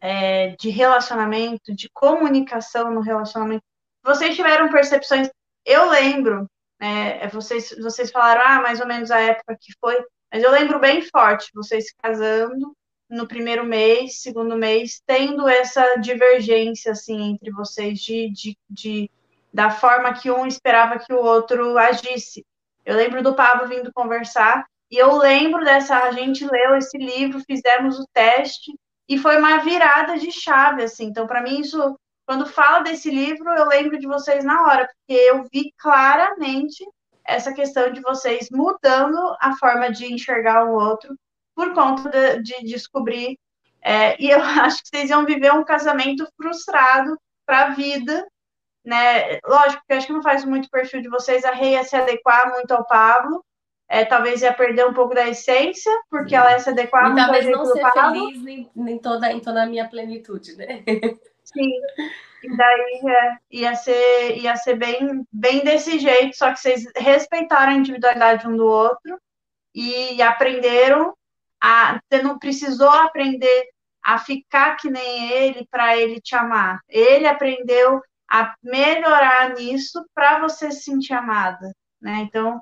é, de relacionamento, de comunicação no relacionamento? Vocês tiveram percepções? Eu lembro, é, vocês, vocês falaram, ah, mais ou menos a época que foi, mas eu lembro bem forte, vocês casando no primeiro mês, segundo mês, tendo essa divergência, assim, entre vocês, de, de, de da forma que um esperava que o outro agisse. Eu lembro do Pablo vindo conversar e eu lembro dessa, a gente leu esse livro, fizemos o teste e foi uma virada de chave, assim. Então, para mim, isso, quando fala desse livro, eu lembro de vocês na hora, porque eu vi claramente essa questão de vocês mudando a forma de enxergar o outro por conta de, de descobrir. É, e eu acho que vocês iam viver um casamento frustrado para a vida, né? Lógico que eu acho que não faz muito perfil de vocês, a Rei ia se adequar muito ao Pablo, é, talvez ia perder um pouco da essência, porque ela ia se adequar muito talvez não ser feliz nem, nem toda, em toda a minha plenitude, né? Sim. E daí é, ia ser, ia ser bem, bem desse jeito, só que vocês respeitaram a individualidade um do outro e aprenderam a. Você não precisou aprender a ficar que nem ele para ele te amar. Ele aprendeu a melhorar nisso para você se sentir amada, né? Então,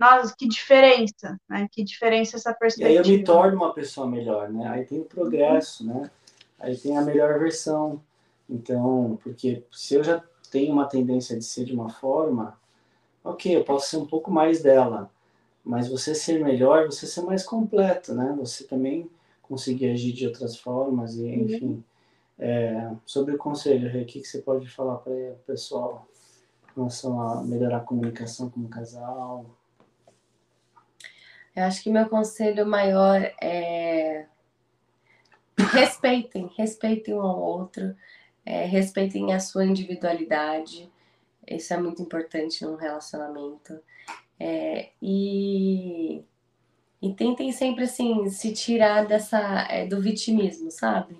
nossa, que diferença, né? Que diferença essa perspectiva. E aí eu me torno uma pessoa melhor, né? Aí tem o progresso, né? Aí tem a melhor versão. Então, porque se eu já tenho uma tendência de ser de uma forma, ok, eu posso ser um pouco mais dela, mas você ser melhor, você ser mais completo, né? Você também conseguir agir de outras formas e, uhum. enfim. É, sobre o conselho, o que, que você pode falar para o pessoal em relação a melhorar a comunicação como casal? Eu acho que meu conselho maior é respeitem, respeitem um ao outro, é, respeitem a sua individualidade. Isso é muito importante num relacionamento. É, e, e tentem sempre assim se tirar dessa é, do vitimismo, sabe?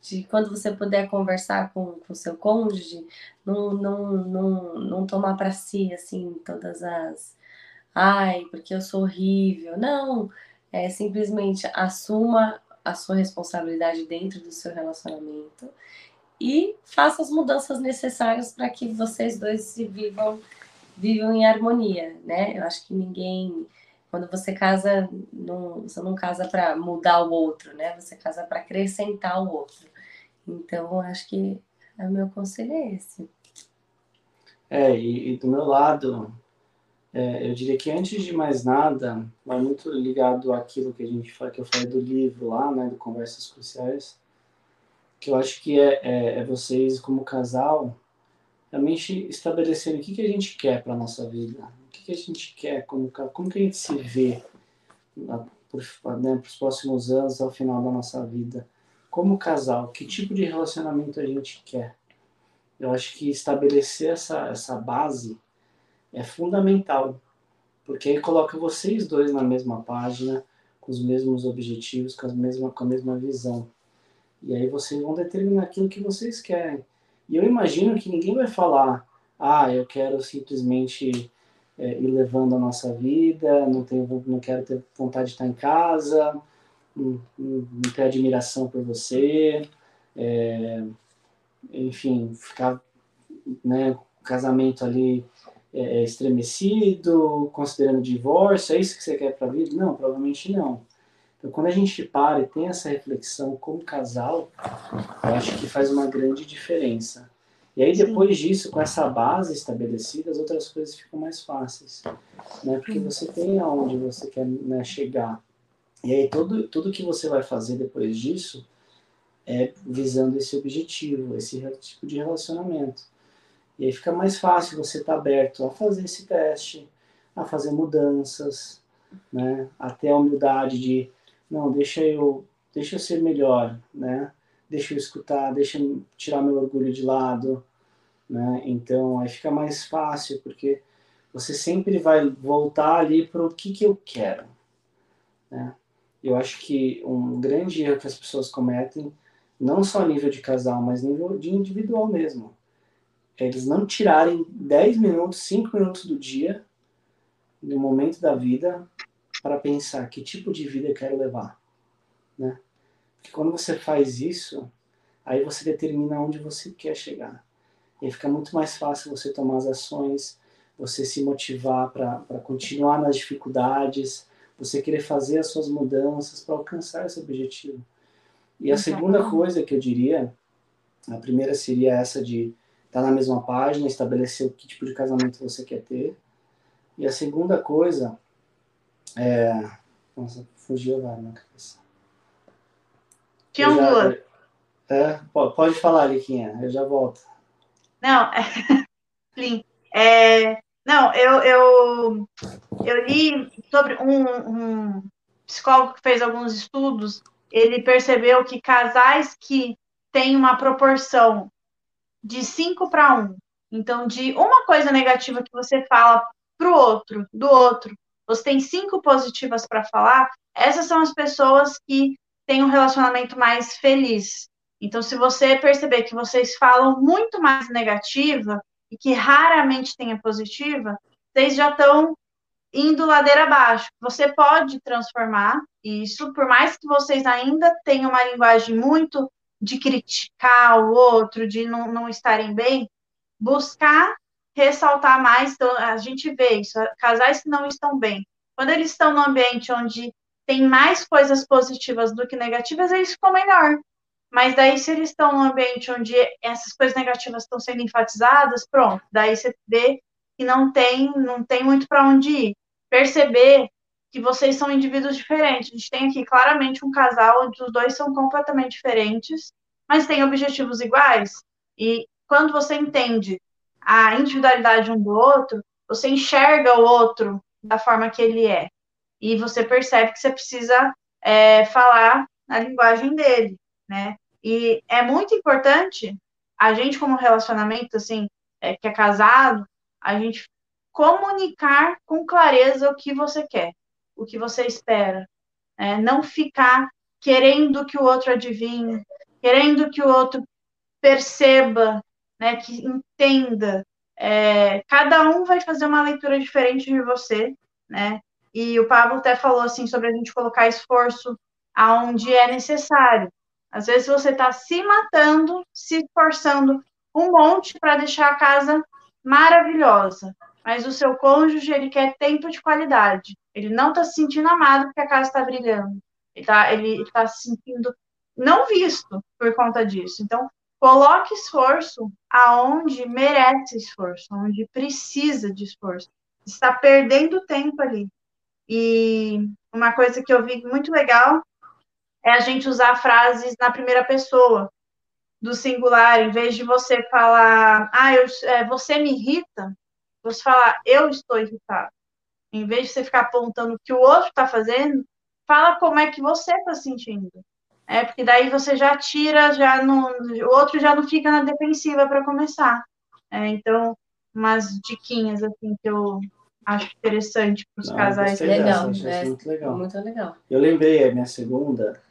De quando você puder conversar com o seu cônjuge, não, não, não, não tomar para si assim todas as ai, porque eu sou horrível. Não, é simplesmente assuma a sua responsabilidade dentro do seu relacionamento e faça as mudanças necessárias para que vocês dois se vivam vivam em harmonia, né? Eu acho que ninguém quando você casa, não, você não casa para mudar o outro, né? Você casa para acrescentar o outro. Então, acho que o meu conselho é esse. É, e, e do meu lado, é, eu diria que antes de mais nada, vai muito ligado àquilo que a gente fala, que eu falei do livro lá, né, do Conversas Cruciais, que eu acho que é, é, é vocês como casal realmente estabelecerem o que, que a gente quer para nossa vida, o que, que a gente quer, como, como que a gente se vê para né, os próximos anos, ao final da nossa vida, como casal, que tipo de relacionamento a gente quer. Eu acho que estabelecer essa, essa base é fundamental, porque aí coloca vocês dois na mesma página, com os mesmos objetivos, com a mesma, com a mesma visão. E aí vocês vão determinar aquilo que vocês querem. E eu imagino que ninguém vai falar, ah, eu quero simplesmente é, ir levando a nossa vida, não, tenho, não quero ter vontade de estar em casa, não, não ter admiração por você, é, enfim, ficar, né, casamento ali é, é, estremecido, considerando divórcio, é isso que você quer para a vida? Não, provavelmente não. Então, quando a gente para e tem essa reflexão como casal, eu acho que faz uma grande diferença. E aí, depois disso, com essa base estabelecida, as outras coisas ficam mais fáceis, né? Porque você tem aonde você quer né, chegar. E aí, tudo, tudo que você vai fazer depois disso é visando esse objetivo, esse tipo de relacionamento. E aí fica mais fácil você estar tá aberto a fazer esse teste, a fazer mudanças, né? Até a humildade de, não, deixa eu, deixa eu ser melhor, né? Deixa eu escutar, deixa eu tirar meu orgulho de lado, né? Então aí fica mais fácil porque você sempre vai voltar ali para o que que eu quero, né? Eu acho que um grande erro que as pessoas cometem, não só a nível de casal, mas nível de individual mesmo, eles não tirarem 10 minutos, 5 minutos do dia, no momento da vida, para pensar que tipo de vida eu quero levar, né? Porque quando você faz isso, aí você determina onde você quer chegar. E aí fica muito mais fácil você tomar as ações, você se motivar para continuar nas dificuldades, você querer fazer as suas mudanças para alcançar esse objetivo. E a segunda coisa que eu diria, a primeira seria essa de estar tá na mesma página, estabelecer que tipo de casamento você quer ter. E a segunda coisa é. Nossa, fugiu agora na cabeça. Tinha um duas. É, pode falar, Liquinha, eu já volto. Não, é, é, não, eu, eu, eu li sobre um, um psicólogo que fez alguns estudos, ele percebeu que casais que têm uma proporção de 5 para 1, então de uma coisa negativa que você fala para o outro, do outro, você tem cinco positivas para falar, essas são as pessoas que têm um relacionamento mais feliz. Então, se você perceber que vocês falam muito mais negativa e que raramente tem a positiva, vocês já estão indo ladeira abaixo. Você pode transformar isso, por mais que vocês ainda tenham uma linguagem muito de criticar o outro, de não, não estarem bem, buscar ressaltar mais. Então, a gente vê isso, casais que não estão bem. Quando eles estão num ambiente onde tem mais coisas positivas do que negativas, eles ficam melhor. Mas daí, se eles estão num ambiente onde essas coisas negativas estão sendo enfatizadas, pronto, daí você vê que não tem, não tem muito para onde ir. Perceber que vocês são indivíduos diferentes. A gente tem aqui claramente um casal onde os dois são completamente diferentes, mas têm objetivos iguais. E quando você entende a individualidade um do outro, você enxerga o outro da forma que ele é. E você percebe que você precisa é, falar na linguagem dele, né? E é muito importante a gente, como relacionamento, assim, é, que é casado, a gente comunicar com clareza o que você quer, o que você espera. É, não ficar querendo que o outro adivinhe, querendo que o outro perceba, né, que entenda. É, cada um vai fazer uma leitura diferente de você, né? E o Pablo até falou assim sobre a gente colocar esforço aonde é necessário. Às vezes você está se matando, se esforçando um monte para deixar a casa maravilhosa, mas o seu cônjuge ele quer tempo de qualidade. Ele não está se sentindo amado porque a casa está brilhando. Ele está tá se sentindo não visto por conta disso. Então, coloque esforço aonde merece esforço, onde precisa de esforço. Está perdendo tempo ali. E uma coisa que eu vi muito legal é a gente usar frases na primeira pessoa, do singular, em vez de você falar, ah, eu, é, você me irrita, você falar, eu estou irritado. Em vez de você ficar apontando o que o outro está fazendo, fala como é que você está sentindo. É, porque daí você já tira, já não, o outro já não fica na defensiva para começar. É, então, umas diquinhas assim que eu acho interessante para os casais. Legal, dessa, é, muito legal. Muito legal. Eu lembrei a minha segunda,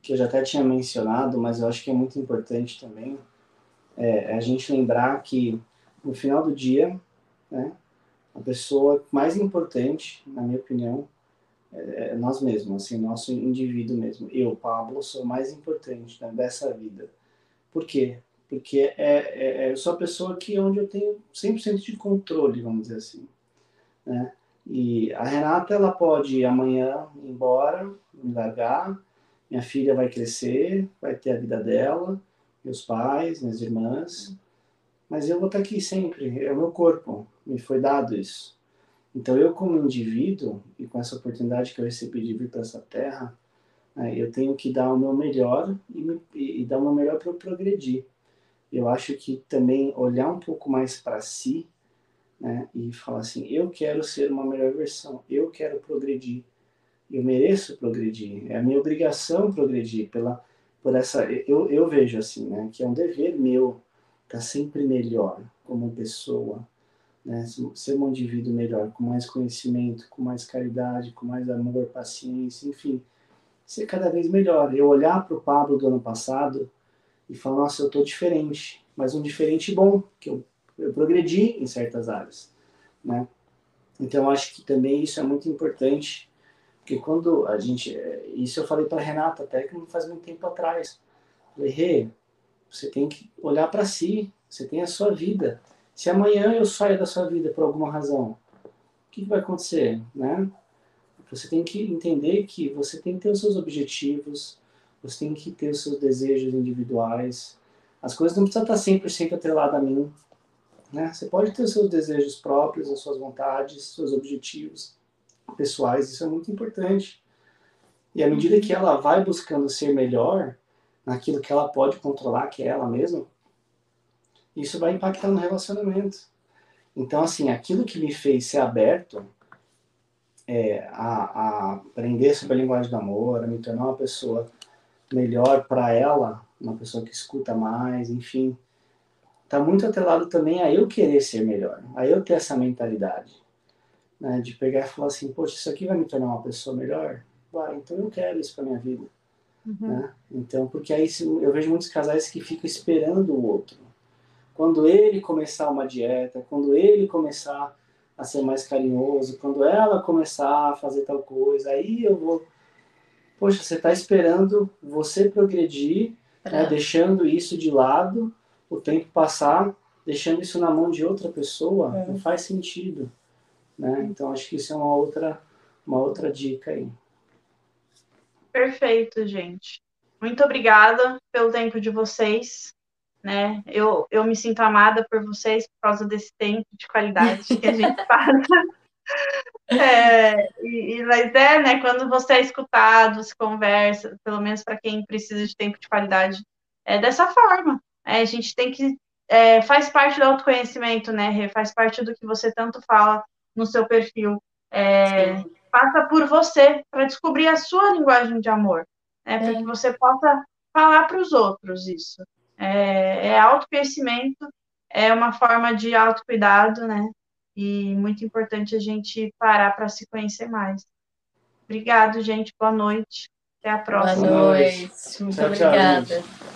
que eu já até tinha mencionado, mas eu acho que é muito importante também, é, é a gente lembrar que no final do dia, né, a pessoa mais importante, na minha opinião, é, é nós mesmos, assim, nosso indivíduo mesmo. Eu, Pablo, sou mais importante né, dessa vida. Por quê? Porque é, é, é, eu sou a pessoa que onde eu tenho 100% de controle, vamos dizer assim. Né? E a Renata, ela pode amanhã ir embora, me largar, minha filha vai crescer, vai ter a vida dela, meus pais, minhas irmãs, mas eu vou estar aqui sempre, é o meu corpo, me foi dado isso. Então eu como indivíduo, e com essa oportunidade que eu recebi de vir para essa terra, né, eu tenho que dar o meu melhor e, me, e dar o meu melhor para eu progredir. Eu acho que também olhar um pouco mais para si, né, e falar assim, eu quero ser uma melhor versão, eu quero progredir, eu mereço progredir, é a minha obrigação progredir pela por essa eu, eu vejo assim, né, que é um dever meu tá sempre melhor como pessoa, né? ser um indivíduo melhor, com mais conhecimento, com mais caridade, com mais amor, paciência, enfim, ser cada vez melhor. Eu olhar para o Pablo do ano passado e falar, nossa, eu estou diferente, mas um diferente bom, que eu, eu progredi em certas áreas, né? Então, acho que também isso é muito importante, porque quando a gente, isso eu falei para Renata até que não faz muito tempo atrás, falei, Rê, você tem que olhar para si. Você tem a sua vida. Se amanhã eu saio da sua vida por alguma razão, o que, vai acontecer, né? Você tem que entender que você tem que ter os seus objetivos, você tem que ter os seus desejos individuais. As coisas não precisam estar 100% atreladas a mim. Né? Você pode ter os seus desejos próprios, as suas vontades, seus objetivos pessoais, isso é muito importante. E à medida que ela vai buscando ser melhor, naquilo que ela pode controlar, que é ela mesma, isso vai impactar no relacionamento. Então, assim, aquilo que me fez ser aberto é, a, a aprender sobre a linguagem do amor, a me tornar uma pessoa melhor para ela, uma pessoa que escuta mais, enfim, está muito atrelado também a eu querer ser melhor, a eu ter essa mentalidade, né, de pegar e falar assim, poxa, isso aqui vai me tornar uma pessoa melhor? Vai, então eu quero isso para minha vida. Uhum. Né? Então, porque aí eu vejo muitos casais que ficam esperando o outro. Quando ele começar uma dieta, quando ele começar a ser mais carinhoso, quando ela começar a fazer tal coisa, aí eu vou. Poxa, você está esperando você progredir, né? deixando isso de lado, o tempo passar, deixando isso na mão de outra pessoa, é. não faz sentido. Né? Então, acho que isso é uma outra, uma outra dica aí. Perfeito, gente. Muito obrigada pelo tempo de vocês. Né? Eu, eu me sinto amada por vocês por causa desse tempo de qualidade que a gente passa. É, e, mas é, né, quando você é escutado, se conversa, pelo menos para quem precisa de tempo de qualidade, é dessa forma. É, a gente tem que. É, faz parte do autoconhecimento, né, Faz parte do que você tanto fala no seu perfil. É, passa por você para descobrir a sua linguagem de amor, né? para que você possa falar para os outros isso. É, é autoconhecimento, é uma forma de autocuidado, né? E muito importante a gente parar para se conhecer mais. Obrigado, gente. Boa noite. Até a próxima. Boa noite. Muito tchau, obrigada. Tchau,